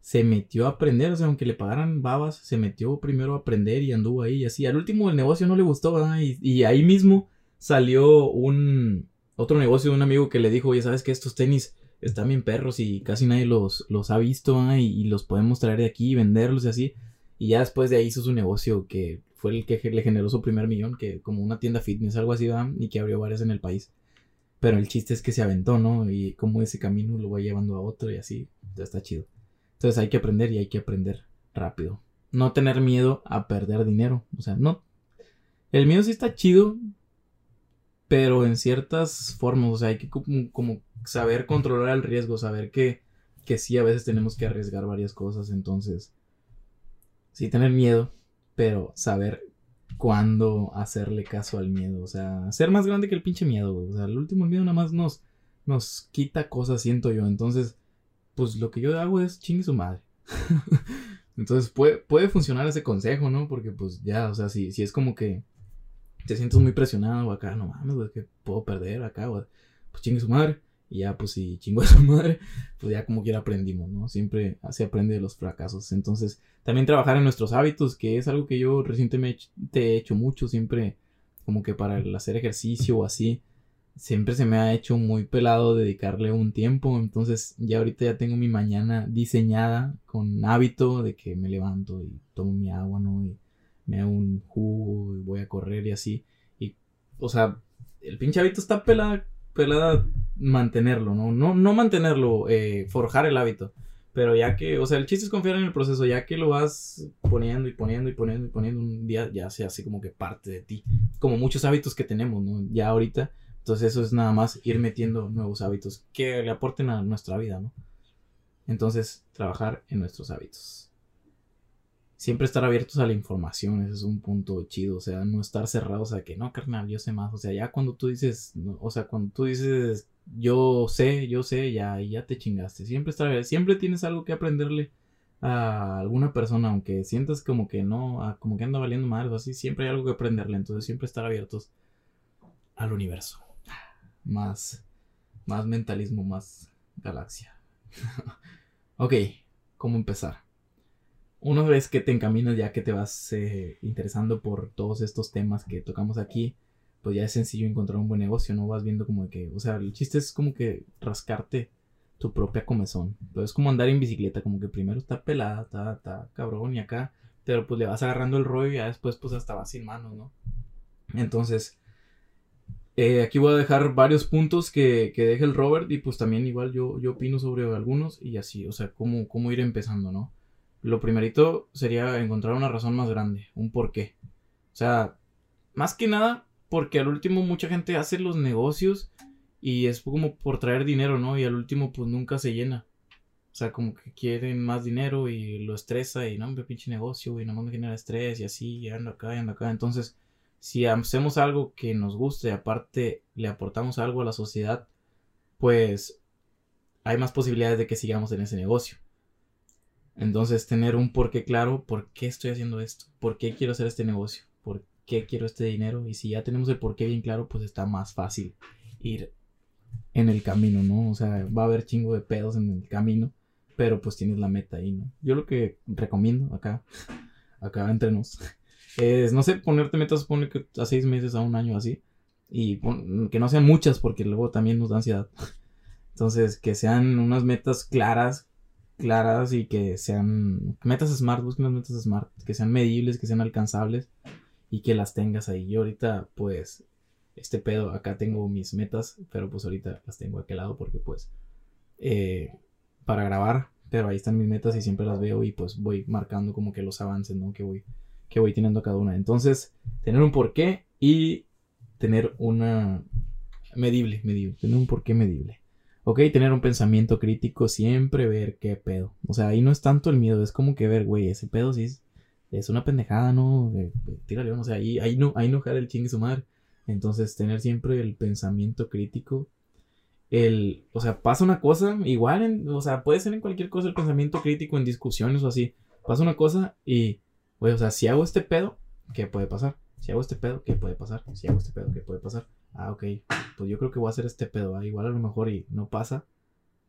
se metió a aprender, o sea, aunque le pagaran babas, se metió primero a aprender y anduvo ahí y así. Al último el negocio no le gustó, ¿verdad? Y, y ahí mismo salió un otro negocio de un amigo que le dijo, oye, ¿sabes que estos tenis están bien perros y casi nadie los, los ha visto y, los podemos traer de aquí y venderlos y así. Y ya después de ahí hizo su negocio que fue el que le generó su primer millón, que como una tienda fitness, algo así, y que abrió varias en el país. Pero el chiste es que se aventó, ¿no? Y como ese camino lo va llevando a otro y así, ya está chido. Entonces hay que aprender y hay que aprender rápido. No tener miedo a perder dinero. O sea, no. El miedo sí está chido, pero en ciertas formas, o sea, hay que como saber controlar el riesgo, saber que, que sí, a veces tenemos que arriesgar varias cosas, entonces, sí tener miedo, pero saber cuándo hacerle caso al miedo, o sea, ser más grande que el pinche miedo, o sea, el último miedo nada más nos, nos quita cosas, siento yo, entonces, pues lo que yo hago es chingue su madre. entonces puede, puede funcionar ese consejo, ¿no? Porque pues ya, o sea, si, si es como que te sientes muy presionado acá, no mames, que puedo perder acá, pues chingue su madre. Y ya, pues si chingo a su madre, pues ya como quiera aprendimos, ¿no? Siempre se aprende de los fracasos. Entonces, también trabajar en nuestros hábitos, que es algo que yo recientemente he hecho mucho, siempre como que para hacer ejercicio o así, siempre se me ha hecho muy pelado dedicarle un tiempo. Entonces, ya ahorita ya tengo mi mañana diseñada con hábito de que me levanto y tomo mi agua, ¿no? Y me hago un jugo y voy a correr y así. Y, o sea, el pinche hábito está pelada pelada mantenerlo, ¿no? No, no mantenerlo, eh, forjar el hábito. Pero ya que, o sea, el chiste es confiar en el proceso, ya que lo vas poniendo y poniendo y poniendo y poniendo un día, ya se hace como que parte de ti. Como muchos hábitos que tenemos, ¿no? Ya ahorita. Entonces eso es nada más ir metiendo nuevos hábitos que le aporten a nuestra vida, ¿no? Entonces, trabajar en nuestros hábitos siempre estar abiertos a la información, ese es un punto chido, o sea, no estar cerrados a que no, carnal, yo sé más, o sea, ya cuando tú dices, o sea, cuando tú dices, yo sé, yo sé, ya, ya te chingaste. Siempre, está, siempre tienes algo que aprenderle a alguna persona, aunque sientas como que no, como que anda valiendo mal o así, siempre hay algo que aprenderle. Entonces siempre estar abiertos al universo. Más, más mentalismo, más galaxia. ok, ¿cómo empezar? Una vez que te encaminas, ya que te vas eh, interesando por todos estos temas que tocamos aquí, pues ya es sencillo encontrar un buen negocio, ¿no? Vas viendo como que, o sea, el chiste es como que rascarte tu propia comezón. Entonces es como andar en bicicleta, como que primero está pelada, está, está cabrón y acá, pero pues le vas agarrando el rollo y ya después pues hasta vas sin manos, ¿no? Entonces, eh, aquí voy a dejar varios puntos que, que deje el Robert y pues también igual yo, yo opino sobre algunos y así, o sea, cómo, cómo ir empezando, ¿no? Lo primerito sería encontrar una razón más grande, un porqué. O sea, más que nada, porque al último mucha gente hace los negocios y es como por traer dinero, ¿no? Y al último pues nunca se llena. O sea, como que quieren más dinero y lo estresa y no, hombre, pinche negocio y no me genera estrés y así, y ando acá y ando acá. Entonces, si hacemos algo que nos guste y aparte le aportamos algo a la sociedad, pues hay más posibilidades de que sigamos en ese negocio. Entonces, tener un porqué claro, ¿por qué estoy haciendo esto? ¿Por qué quiero hacer este negocio? ¿Por qué quiero este dinero? Y si ya tenemos el porqué bien claro, pues está más fácil ir en el camino, ¿no? O sea, va a haber chingo de pedos en el camino, pero pues tienes la meta ahí, ¿no? Yo lo que recomiendo acá, acá entre nos, es, no sé, ponerte metas, pone que a seis meses, a un año así, y que no sean muchas porque luego también nos da ansiedad. Entonces, que sean unas metas claras, claras y que sean metas smart, busquen unas metas smart, que sean medibles, que sean alcanzables y que las tengas ahí. Yo ahorita, pues, este pedo, acá tengo mis metas, pero pues ahorita las tengo aquel lado porque pues, eh, para grabar, pero ahí están mis metas y siempre las veo y pues voy marcando como que los avances, ¿no? Que voy, que voy teniendo cada una. Entonces, tener un porqué y tener una medible, medible, tener un porqué medible. Ok, tener un pensamiento crítico, siempre ver qué pedo. O sea, ahí no es tanto el miedo, es como que ver, güey, ese pedo sí es, una pendejada, ¿no? Eh, tírale, o sea, ahí, ahí no, ahí no el chingue su madre. Entonces, tener siempre el pensamiento crítico. El, o sea, pasa una cosa, igual, en, o sea, puede ser en cualquier cosa el pensamiento crítico, en discusiones o así. Pasa una cosa y, güey, o sea, si hago este pedo, ¿qué puede pasar? Si hago este pedo, ¿qué puede pasar? Si hago este pedo, ¿qué puede pasar? Ah, ok, pues yo creo que voy a hacer este pedo, igual a lo mejor y no pasa,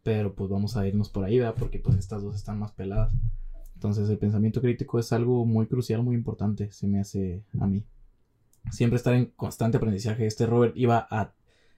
pero pues vamos a irnos por ahí, ¿verdad? Porque pues estas dos están más peladas. Entonces el pensamiento crítico es algo muy crucial, muy importante, se me hace a mí. Siempre estar en constante aprendizaje. Este Robert iba a,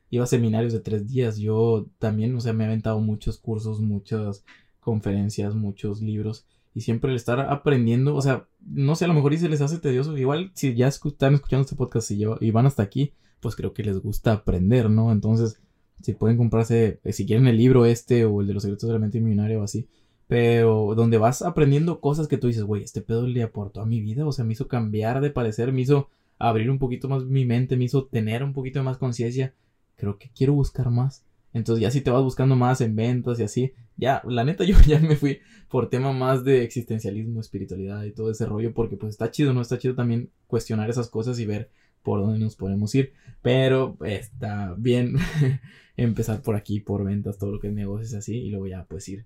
iba a seminarios de tres días. Yo también, o sea, me he aventado muchos cursos, muchas conferencias, muchos libros. Y siempre el estar aprendiendo, o sea, no sé, a lo mejor y se les hace tedioso. Igual si ya están escuchando este podcast y, y van hasta aquí, pues creo que les gusta aprender, ¿no? Entonces, si pueden comprarse, eh, si quieren el libro este o el de los secretos de la mente millonaria o así, pero donde vas aprendiendo cosas que tú dices, güey, este pedo le aportó a mi vida, o sea, me hizo cambiar de parecer, me hizo abrir un poquito más mi mente, me hizo tener un poquito de más conciencia, creo que quiero buscar más. Entonces ya si te vas buscando más en ventas y así, ya, la neta yo ya me fui por tema más de existencialismo, espiritualidad y todo ese rollo, porque pues está chido, ¿no? Está chido también cuestionar esas cosas y ver por dónde nos podemos ir. Pero está bien empezar por aquí, por ventas, todo lo que es negocios así, y luego ya pues ir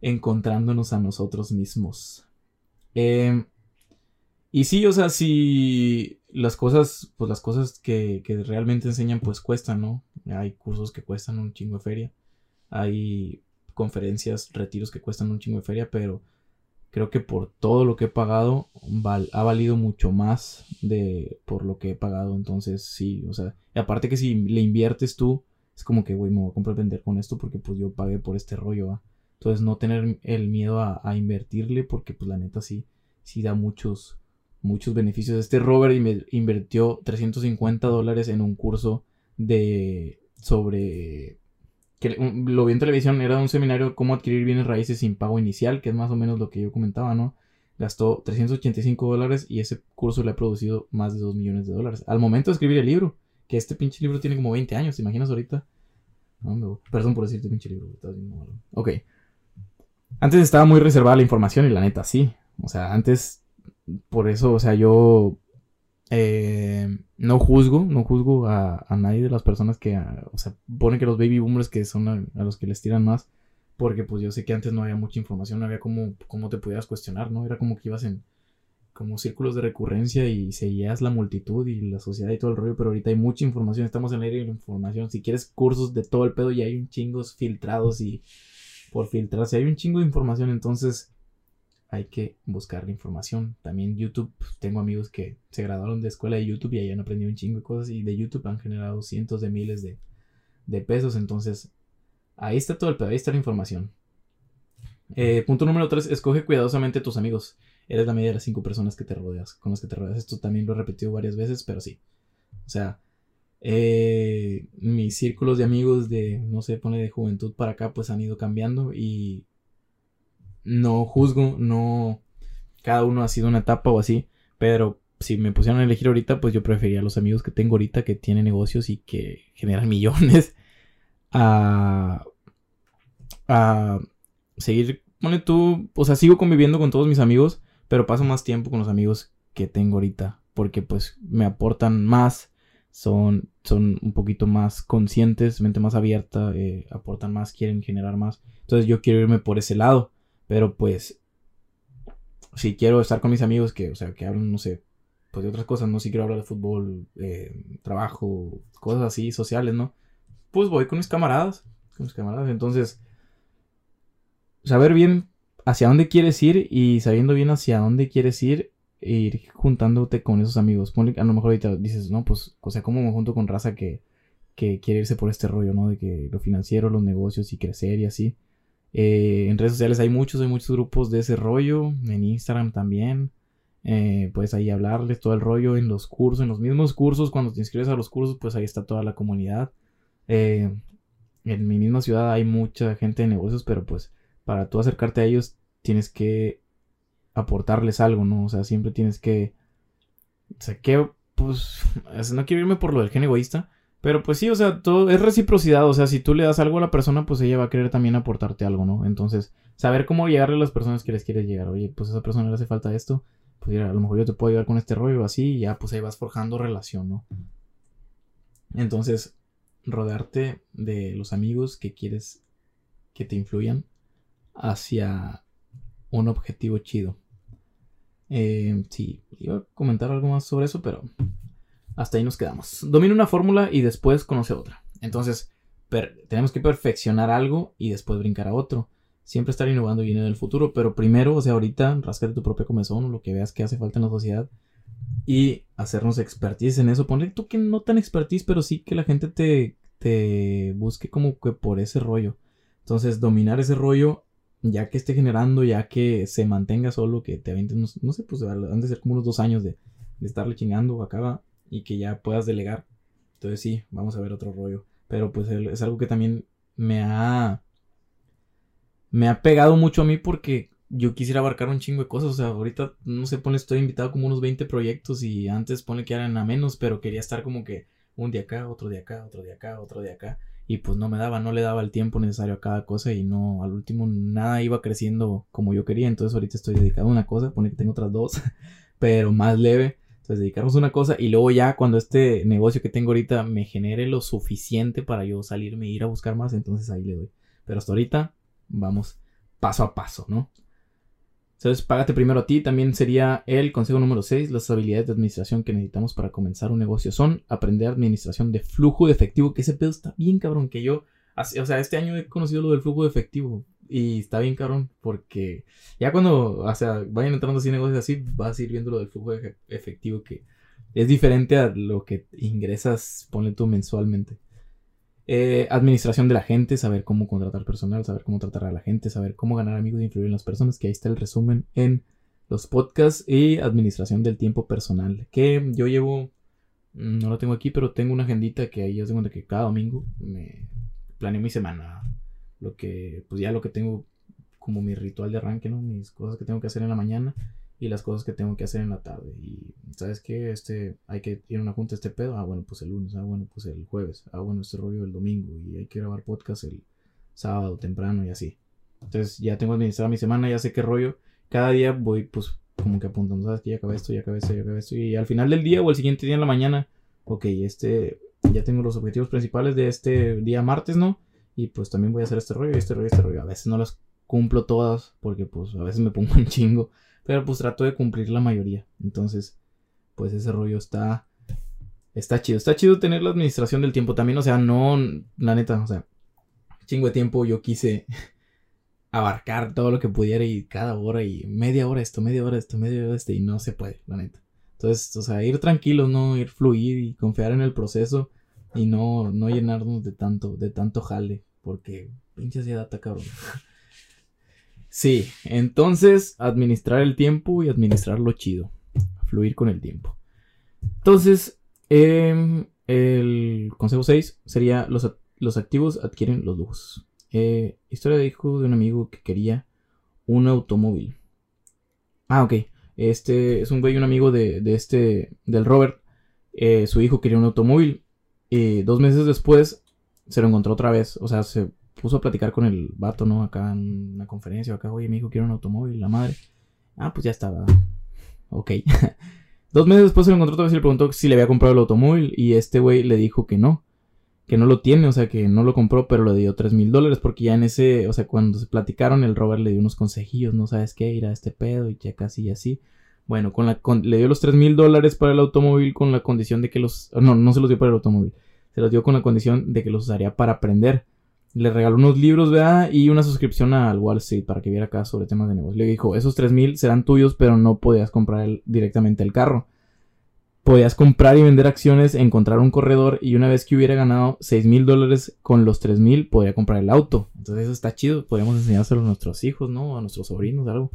encontrándonos a nosotros mismos. Em, y sí, o sea, si las cosas, pues las cosas que, que, realmente enseñan, pues cuestan, ¿no? Hay cursos que cuestan un chingo de feria. Hay conferencias, retiros que cuestan un chingo de feria, pero creo que por todo lo que he pagado ha valido mucho más de por lo que he pagado. Entonces, sí, o sea, y aparte que si le inviertes tú, es como que, güey, me voy a comprar vender con esto porque pues yo pagué por este rollo. Entonces, no tener el miedo a, invertirle porque pues la neta sí, sí da muchos, muchos beneficios. Este Robert invirtió 350 dólares en un curso de sobre que lo vi en televisión, era un seminario cómo adquirir bienes raíces sin pago inicial, que es más o menos lo que yo comentaba, ¿no? Gastó 385 dólares y ese curso le ha producido más de 2 millones de dólares. Al momento de escribir el libro, que este pinche libro tiene como 20 años, ¿te imaginas ahorita? Perdón por decirte pinche libro. Ok. Antes estaba muy reservada la información y la neta sí. O sea, antes, por eso, o sea, yo... Eh, no juzgo, no juzgo a, a nadie de las personas que, o sea, ponen que los baby boomers que son a, los que les tiran más, porque pues yo sé que antes no había mucha información, no había cómo, te pudieras cuestionar, ¿no? Era como que ibas en como círculos de recurrencia y seguías la multitud y la sociedad y todo el rollo, pero ahorita hay mucha información, estamos en la era de la información, si quieres cursos de todo el pedo y hay un chingos filtrados y por filtrarse hay un chingo de información, entonces hay que buscar la información. También YouTube, pues, tengo amigos que se graduaron de escuela de YouTube y ahí han aprendido un chingo de cosas y de YouTube han generado cientos de miles de, de pesos. Entonces, ahí está todo el pedo, ahí está la información. Eh, punto número 3, escoge cuidadosamente tus amigos. Eres la media de las cinco personas que te rodeas, con las que te rodeas. Esto también lo he repetido varias veces, pero sí. O sea, eh, mis círculos de amigos de, no sé, pone de juventud para acá, pues han ido cambiando y no juzgo, no. Cada uno ha sido una etapa o así. Pero si me pusieran a elegir ahorita, pues yo preferiría a los amigos que tengo ahorita que tienen negocios y que generan millones. A. A seguir. Pone tú. O sea, sigo conviviendo con todos mis amigos. Pero paso más tiempo con los amigos que tengo ahorita. Porque pues me aportan más. Son, son un poquito más conscientes, mente más abierta, eh, aportan más, quieren generar más. Entonces yo quiero irme por ese lado. Pero pues, si quiero estar con mis amigos que, o sea, que hablan, no sé, pues de otras cosas, ¿no? Si quiero hablar de fútbol, eh, trabajo, cosas así, sociales, ¿no? Pues voy con mis camaradas, con mis camaradas. Entonces, saber bien hacia dónde quieres ir y sabiendo bien hacia dónde quieres ir, e ir juntándote con esos amigos. a lo mejor ahorita dices, no, pues, o sea, ¿cómo me junto con raza que, que quiere irse por este rollo, ¿no? De que lo financiero, los negocios y crecer y así. Eh, en redes sociales hay muchos, hay muchos grupos de ese rollo. En Instagram también. Puedes ahí hablarles todo el rollo en los cursos, en los mismos cursos. Cuando te inscribes a los cursos, pues ahí está toda la comunidad. Eh, en mi misma ciudad hay mucha gente de negocios, pero pues para tú acercarte a ellos tienes que aportarles algo, ¿no? O sea, siempre tienes que... O sea, que pues... No quiero irme por lo del gen egoísta, pero pues sí, o sea, todo es reciprocidad. O sea, si tú le das algo a la persona, pues ella va a querer también aportarte algo, ¿no? Entonces, saber cómo llegarle a las personas que les quieres llegar. Oye, pues a esa persona le hace falta esto. Pues a lo mejor yo te puedo ayudar con este rollo así. Y ya, pues ahí vas forjando relación, ¿no? Entonces, rodearte de los amigos que quieres que te influyan hacia un objetivo chido. Eh, sí, iba a comentar algo más sobre eso, pero hasta ahí nos quedamos. Domina una fórmula y después conoce otra. Entonces, tenemos que perfeccionar algo y después brincar a otro. Siempre estar innovando viene del futuro, pero primero, o sea, ahorita, rascate tu propio comezón lo que veas que hace falta en la sociedad y hacernos expertise en eso. Ponle tú que no tan expertise, pero sí que la gente te, te busque como que por ese rollo. Entonces, dominar ese rollo, ya que esté generando, ya que se mantenga solo, que te aventen, no, sé, pues han de ser como unos dos años de, de estarle chingando, acaba y que ya puedas delegar. Entonces sí, vamos a ver otro rollo. Pero pues es algo que también me ha... Me ha pegado mucho a mí porque yo quisiera abarcar un chingo de cosas. O sea, ahorita, no sé, pone, estoy invitado como unos 20 proyectos y antes pone que eran a menos, pero quería estar como que un día acá, otro día acá, otro día acá, otro día acá. Y pues no me daba, no le daba el tiempo necesario a cada cosa y no, al último nada iba creciendo como yo quería. Entonces ahorita estoy dedicado a una cosa, pone que tengo otras dos, pero más leve. Entonces dedicarnos a una cosa y luego ya cuando este negocio que tengo ahorita me genere lo suficiente para yo salirme e ir a buscar más, entonces ahí le doy. Pero hasta ahorita vamos paso a paso, ¿no? Entonces, págate primero a ti. También sería el consejo número 6. Las habilidades de administración que necesitamos para comenzar un negocio son aprender administración de flujo de efectivo. Que ese pedo está bien cabrón. Que yo, o sea, este año he conocido lo del flujo de efectivo. Y está bien cabrón, porque ya cuando, o sea, vayan entrando así negocios así, vas a ir viendo lo del flujo efectivo que es diferente a lo que ingresas, ponle tú mensualmente. Eh, administración de la gente, saber cómo contratar personal, saber cómo tratar a la gente, saber cómo ganar amigos e influir en las personas, que ahí está el resumen en los podcasts y administración del tiempo personal, que yo llevo, mm, no lo tengo aquí, pero tengo una agendita que ahí es de cuenta que cada domingo me planeo mi semana lo que, pues ya lo que tengo como mi ritual de arranque, ¿no? Mis cosas que tengo que hacer en la mañana y las cosas que tengo que hacer en la tarde. Y, ¿sabes qué? Este, hay que ir a una junta este pedo. Ah, bueno, pues el lunes. Ah, bueno, pues el jueves. Ah, bueno, este rollo el domingo. Y hay que grabar podcast el sábado temprano y así. Entonces ya tengo administrada mi semana, ya sé qué rollo. Cada día voy, pues, como que apuntando, ¿sabes? Que ya acabé esto, ya acabé esto, ya acabé esto. Y al final del día o el siguiente día en la mañana, ok, este, ya tengo los objetivos principales de este día martes, ¿no? Y pues también voy a hacer este rollo, este rollo, este rollo. A veces no las cumplo todas porque pues a veces me pongo un chingo, pero pues trato de cumplir la mayoría. Entonces, pues ese rollo está está chido. Está chido tener la administración del tiempo también, o sea, no la neta, o sea, chingo de tiempo yo quise abarcar todo lo que pudiera y cada hora y media hora esto, media hora esto, media hora esto y no se puede, la neta. Entonces, o sea, ir tranquilos, no ir fluir y confiar en el proceso y no, no llenarnos de tanto, de tanto jale, porque pinche ansiedad cabrón. Sí, entonces administrar el tiempo y administrarlo chido. Fluir con el tiempo. Entonces, em, el consejo 6 sería los, los activos adquieren los lujos. Eh, historia de hijo de un amigo que quería un automóvil. Ah, ok. Este es un güey, un amigo de, este, del Robert. Eh, su hijo quería un automóvil. Y dos meses después se lo encontró otra vez. O sea, se puso a platicar con el vato, ¿no? Acá en una conferencia. Acá, oye, mi hijo quiere un automóvil, la madre. Ah, pues ya estaba. Ok. dos meses después se lo encontró otra vez y le preguntó si le había comprado el automóvil. Y este güey le dijo que no que no lo tiene, o sea, que no lo compró, pero le dio 3 mil dólares, porque ya en ese, o sea, cuando se platicaron, el Robert le dio unos consejillos, no sabes qué, ir a este pedo y checa así y así. Bueno, con la, le dio los 3 mil dólares para el automóvil con la condición de que los, no, no se los dio para el automóvil, se los dio con la condición de que los usaría para aprender. Le regaló unos libros, ¿verdad? Y una suscripción al Wall Street para que viera acá sobre temas de negocio. Le dijo, esos 3 mil serán tuyos, pero no podías comprar directamente el carro podías comprar y vender acciones, encontrar un corredor y una vez que hubiera ganado 6 mil dólares con los 3 mil, podía comprar el auto. Entonces eso está chido, podríamos enseñárselo a nuestros hijos, ¿no? A nuestros sobrinos, algo.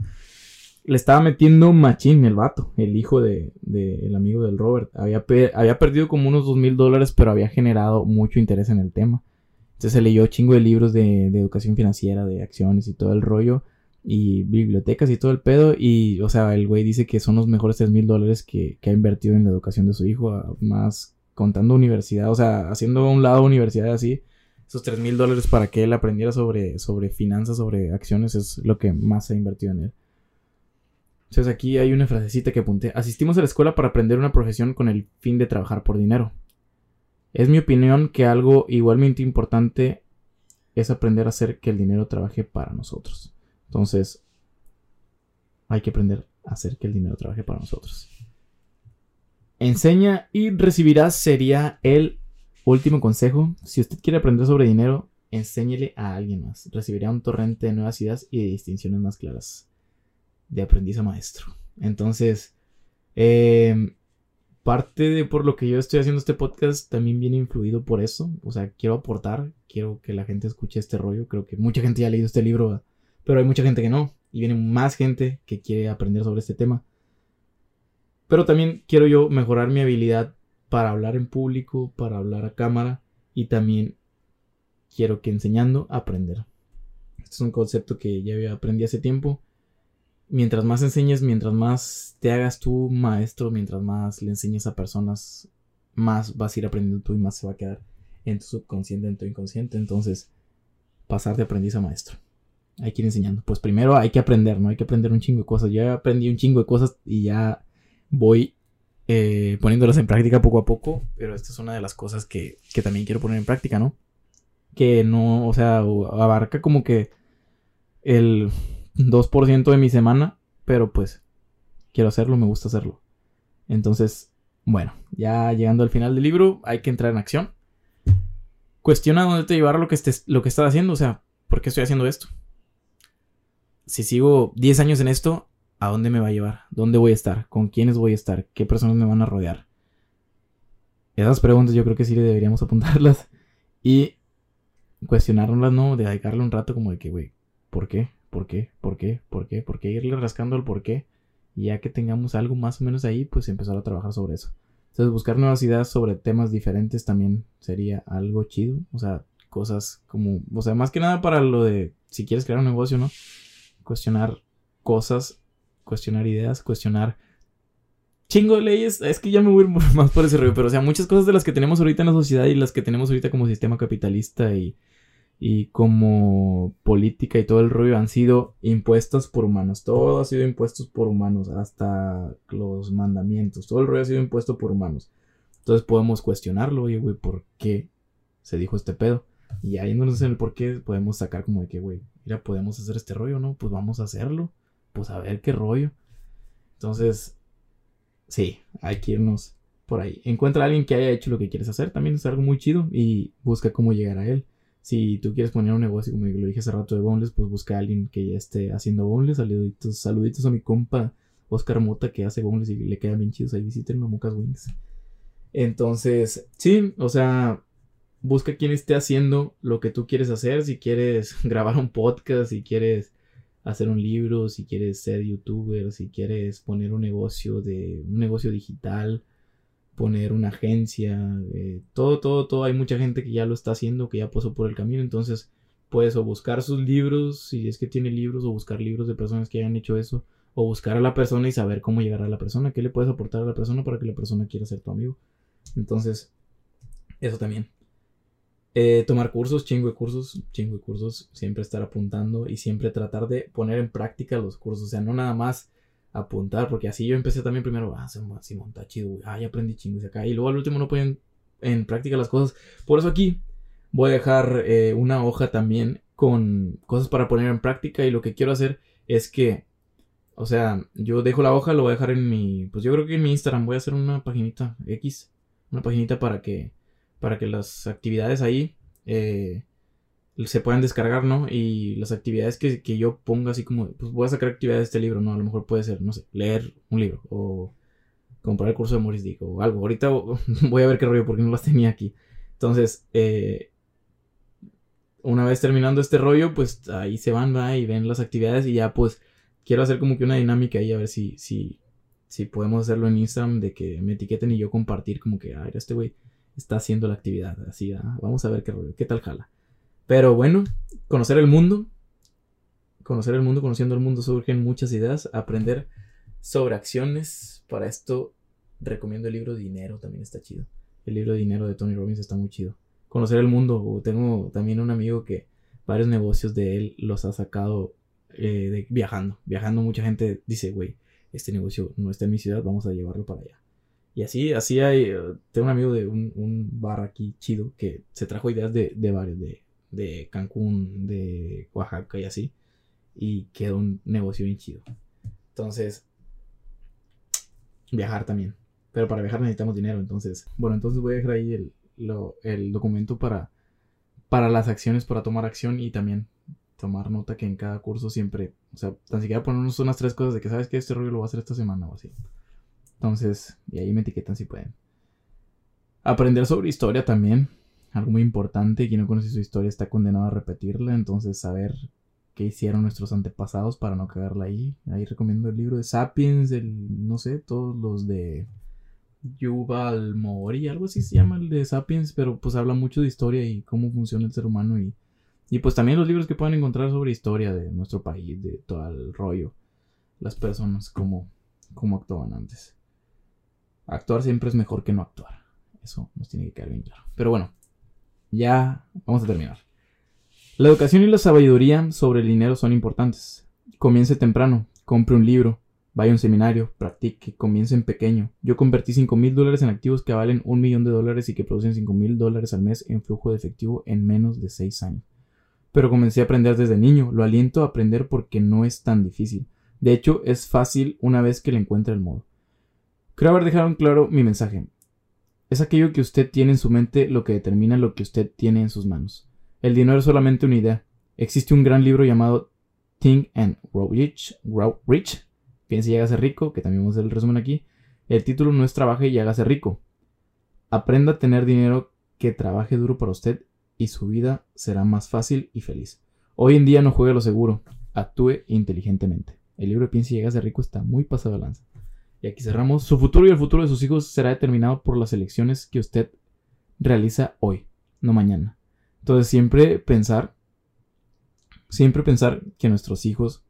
Le estaba metiendo machín el vato, el hijo del de, el amigo del Robert. Había, había perdido como unos 2 mil dólares, pero había generado mucho interés en el tema. Entonces se leyó chingo de libros de, de educación financiera, de acciones y todo el rollo y bibliotecas y todo el pedo. Y, o sea, el güey dice que son los mejores 3 mil dólares que, ha invertido en la educación de su hijo, más contando universidad, o sea, haciendo a un lado universidad así. Esos 3 mil dólares para que él aprendiera sobre, sobre finanzas, sobre acciones, es lo que más ha invertido en él. Entonces aquí hay una frasecita que apunté. Asistimos a la escuela para aprender una profesión con el fin de trabajar por dinero. Es mi opinión que algo igualmente importante es aprender a hacer que el dinero trabaje para nosotros. Entonces, hay que aprender a hacer que el dinero trabaje para nosotros. Enseña y recibirás sería el último consejo. Si usted quiere aprender sobre dinero, enséñele a alguien más. Recibirá un torrente de nuevas ideas y de distinciones más claras. De aprendiz a maestro. Entonces, em, parte de por lo que yo estoy haciendo este podcast también viene influido por eso. O sea, quiero aportar, quiero que la gente escuche este rollo. Creo que mucha gente ya ha leído este libro pero hay mucha gente que no. Y viene más gente que quiere aprender sobre este tema. Pero también quiero yo mejorar mi habilidad para hablar en público, para hablar a cámara. Y también quiero que enseñando aprender. Este es un concepto que ya aprendí hace tiempo. Mientras más enseñes, mientras más te hagas tú maestro, mientras más le enseñes a personas, más vas a ir aprendiendo tú y más se va a quedar en tu subconsciente, en tu inconsciente. Entonces, pasar de aprendiz a maestro hay que ir enseñando. Pues primero hay que aprender, ¿no? Hay que aprender un chingo de cosas. Yo ya aprendí un chingo de cosas y ya voy eh, poniéndolas en práctica poco a poco. Pero esta es una de las cosas que, que también quiero poner en práctica, ¿no? Que no, o sea, abarca como que el 2% de mi semana. Pero pues quiero hacerlo, me gusta hacerlo. Entonces, bueno, ya llegando al final del libro, hay que entrar en acción. Cuestiona dónde te llevar lo que, estés, lo que estás haciendo. O sea, ¿por qué estoy haciendo esto? si sigo 10 años en esto, ¿a dónde me va a llevar? ¿Dónde voy a estar? ¿Con quiénes voy a estar? ¿Qué personas me van a rodear? Esas preguntas yo creo que sí deberíamos apuntarlas y cuestionárnoslas, ¿no? De dedicarle un rato como de que, güey, ¿por qué? ¿Por qué? ¿Por qué? ¿Por qué? ¿Por qué? Irle rascando el por qué. Y ya que tengamos algo más o menos ahí, pues empezar a trabajar sobre eso. Entonces, buscar nuevas ideas sobre temas diferentes también sería algo chido. O sea, cosas como, o sea, más que nada para lo de si quieres crear un negocio, ¿no? cuestionar cosas, cuestionar ideas, cuestionar chingo de leyes. Es que ya me voy más por ese rollo, pero o sea, muchas cosas de las que tenemos ahorita en la sociedad y las que tenemos ahorita como sistema capitalista y, y como política y todo el rollo han sido impuestas por humanos. Todo ha sido impuestos por humanos, hasta los mandamientos. Todo el rollo ha sido impuesto por humanos. Entonces podemos cuestionarlo, oye, güey, ¿por qué se dijo este pedo? Y ahí no en el por qué podemos sacar como de que, güey, mira, podemos hacer este rollo, ¿no? Pues vamos a hacerlo. Pues a ver qué rollo. Entonces, sí, hay que irnos por ahí. Encuentra a alguien que haya hecho lo que quieres hacer, también es algo muy chido y busca cómo llegar a él. Si tú quieres poner un negocio, como lo dije hace rato de boneless, pues busca a alguien que ya esté haciendo boneless. Saluditos, saluditos a mi compa Oscar Mota que hace boneless y le quedan bien chidos. Ahí visiten Mamucas Wings. Entonces, sí, o sea, busca quien esté haciendo lo que tú quieres hacer. Si quieres grabar un podcast, si quieres hacer un libro, si quieres ser youtuber, si quieres poner un negocio de un negocio digital, poner una agencia, eh, todo, todo, todo. Hay mucha gente que ya lo está haciendo, que ya pasó por el camino. Entonces puedes o buscar sus libros, si es que tiene libros, o buscar libros de personas que hayan hecho eso, o buscar a la persona y saber cómo llegar a la persona, qué le puedes aportar a la persona para que la persona quiera ser tu amigo. Entonces, eso también. Eh, tomar cursos, chingo de cursos, chingo de cursos, siempre estar apuntando y siempre tratar de poner en práctica los cursos, o sea, no nada más apuntar, porque así yo empecé también primero, ah, Simón, está chido, ah, ya aprendí chingos acá, y luego al último no ponen en práctica las cosas. Por eso aquí voy a dejar eh, una hoja también con cosas para poner en práctica, y lo que quiero hacer es que, o sea, yo dejo la hoja, lo voy a dejar en mi, pues yo creo que en mi Instagram voy a hacer una paginita X, una paginita para que, para que las actividades ahí, eh, se puedan descargar, ¿no? Y las actividades que, yo ponga así como, pues voy a sacar actividades de este libro, ¿no? A lo mejor puede ser, no sé, leer un libro o comprar el curso de Morris Dick o algo. Ahorita voy a ver qué rollo porque no las tenía aquí. Entonces, eh, una vez terminando este rollo, pues ahí se van, va, y ven las actividades y ya pues quiero hacer como que una dinámica ahí a ver si, si, si podemos hacerlo en Instagram de que me etiqueten y yo compartir como que, ah, este güey está haciendo la actividad, así, ah, vamos a ver qué rollo, qué tal jala. Pero bueno, conocer el mundo. Conocer el mundo, conociendo el mundo surgen muchas ideas. Aprender sobre acciones. Para esto recomiendo el libro Dinero, también está chido. El libro de Dinero de Tony Robbins está muy chido. Conocer el mundo. Tengo también un amigo que varios negocios de él los ha sacado eh, viajando. Viajando mucha gente dice, güey, este negocio no está en mi ciudad, vamos a llevarlo para allá. Y así, así hay, eh, tengo un amigo de un, bar aquí chido que se trajo ideas de, de varios, de de Cancún, de Oaxaca y así. Y quedó un negocio bien chido. Entonces, viajar también. Pero para viajar necesitamos dinero, entonces. Bueno, entonces voy a dejar ahí el, el documento para, para las acciones, para tomar acción y también tomar nota que en cada curso siempre, o sea, tan siquiera ponernos unas tres cosas de que sabes que este rollo lo voy a hacer esta semana o así. Entonces, y ahí me etiquetan si pueden. Aprender sobre historia también algo muy importante. Quien no conoce su historia está condenado a repetirla. Entonces, saber qué hicieron nuestros antepasados para no cagarla ahí. Ahí recomiendo el libro de Sapiens, el, no sé, todos los de Yuval Mori, algo así se llama el de Sapiens, pero pues habla mucho de historia y cómo funciona el ser humano y, y pues también los libros que pueden encontrar sobre historia de nuestro país, de todo el rollo, las personas, cómo, cómo actuaban antes. Actuar siempre es mejor que no actuar. Eso nos tiene que quedar bien claro. Pero bueno, ya vamos a terminar. La educación y la sabiduría sobre el dinero son importantes. Comience temprano, compre un libro, vaya a un seminario, practique, comience en pequeño. Yo convertí 5 mil dólares en activos que valen un millón de dólares y que producen 5 mil dólares al mes en flujo de efectivo en menos de 6 años. Pero comencé a aprender desde niño. Lo aliento a aprender porque no es tan difícil. De hecho, es fácil una vez que le encuentre el modo. Creo haber dejado claro mi mensaje. Es aquello que usted tiene en su mente lo que determina lo que usted tiene en sus manos. El dinero es solamente una idea. Existe un gran libro llamado Think and Grow Rich, Grow Rich. Piense y hágase rico, que también vamos a hacer el resumen aquí. El título no es Trabaje y hágase rico. Aprenda a tener dinero que trabaje duro para usted y su vida será más fácil y feliz. Hoy en día no juegue lo seguro, actúe inteligentemente. El libro de Piense y hágase rico está muy pasado a lanza. Y aquí cerramos. Su futuro y el futuro de sus hijos será determinado por las elecciones que usted realiza hoy, no mañana. Entonces siempre pensar, siempre pensar que nuestros hijos,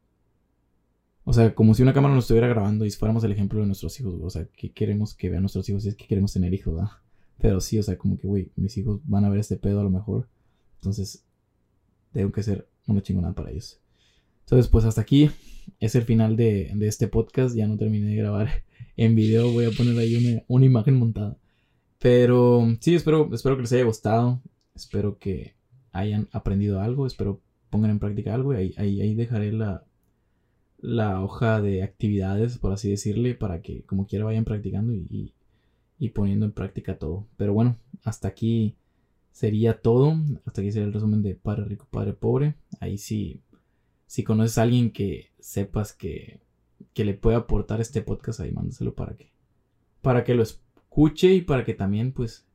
o sea, como si una cámara nos estuviera grabando y fuéramos el ejemplo de nuestros hijos, o sea, que queremos que vean nuestros hijos y es que queremos tener hijos, ¿verdad? Pero sí, o sea, como que, güey, mis hijos van a ver este pedo a lo mejor. Entonces, tengo que ser una chingonada para ellos. Entonces, pues hasta aquí es el final de, este podcast. Ya no terminé de grabar en video. Voy a poner ahí una, imagen montada. Pero sí, espero, espero que les haya gustado. Espero que hayan aprendido algo. Espero pongan en práctica algo. Y ahí, dejaré la, la hoja de actividades, por así decirle, para que como quiera vayan practicando y, y, poniendo en práctica todo. Pero bueno, hasta aquí sería todo. Hasta aquí sería el resumen de Padre Rico, Padre Pobre. Ahí sí, si conoces a alguien que sepas que, que le puede aportar este podcast, ahí mándaselo para que, para que lo escuche y para que también pues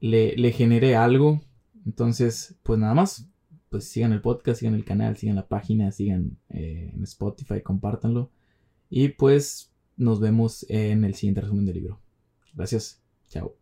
le, le genere algo. Entonces, pues nada más pues sigan el podcast, sigan el canal, sigan la página, sigan eh, en Spotify, compártanlo. Y pues nos vemos en el siguiente resumen del libro. Gracias. Chao.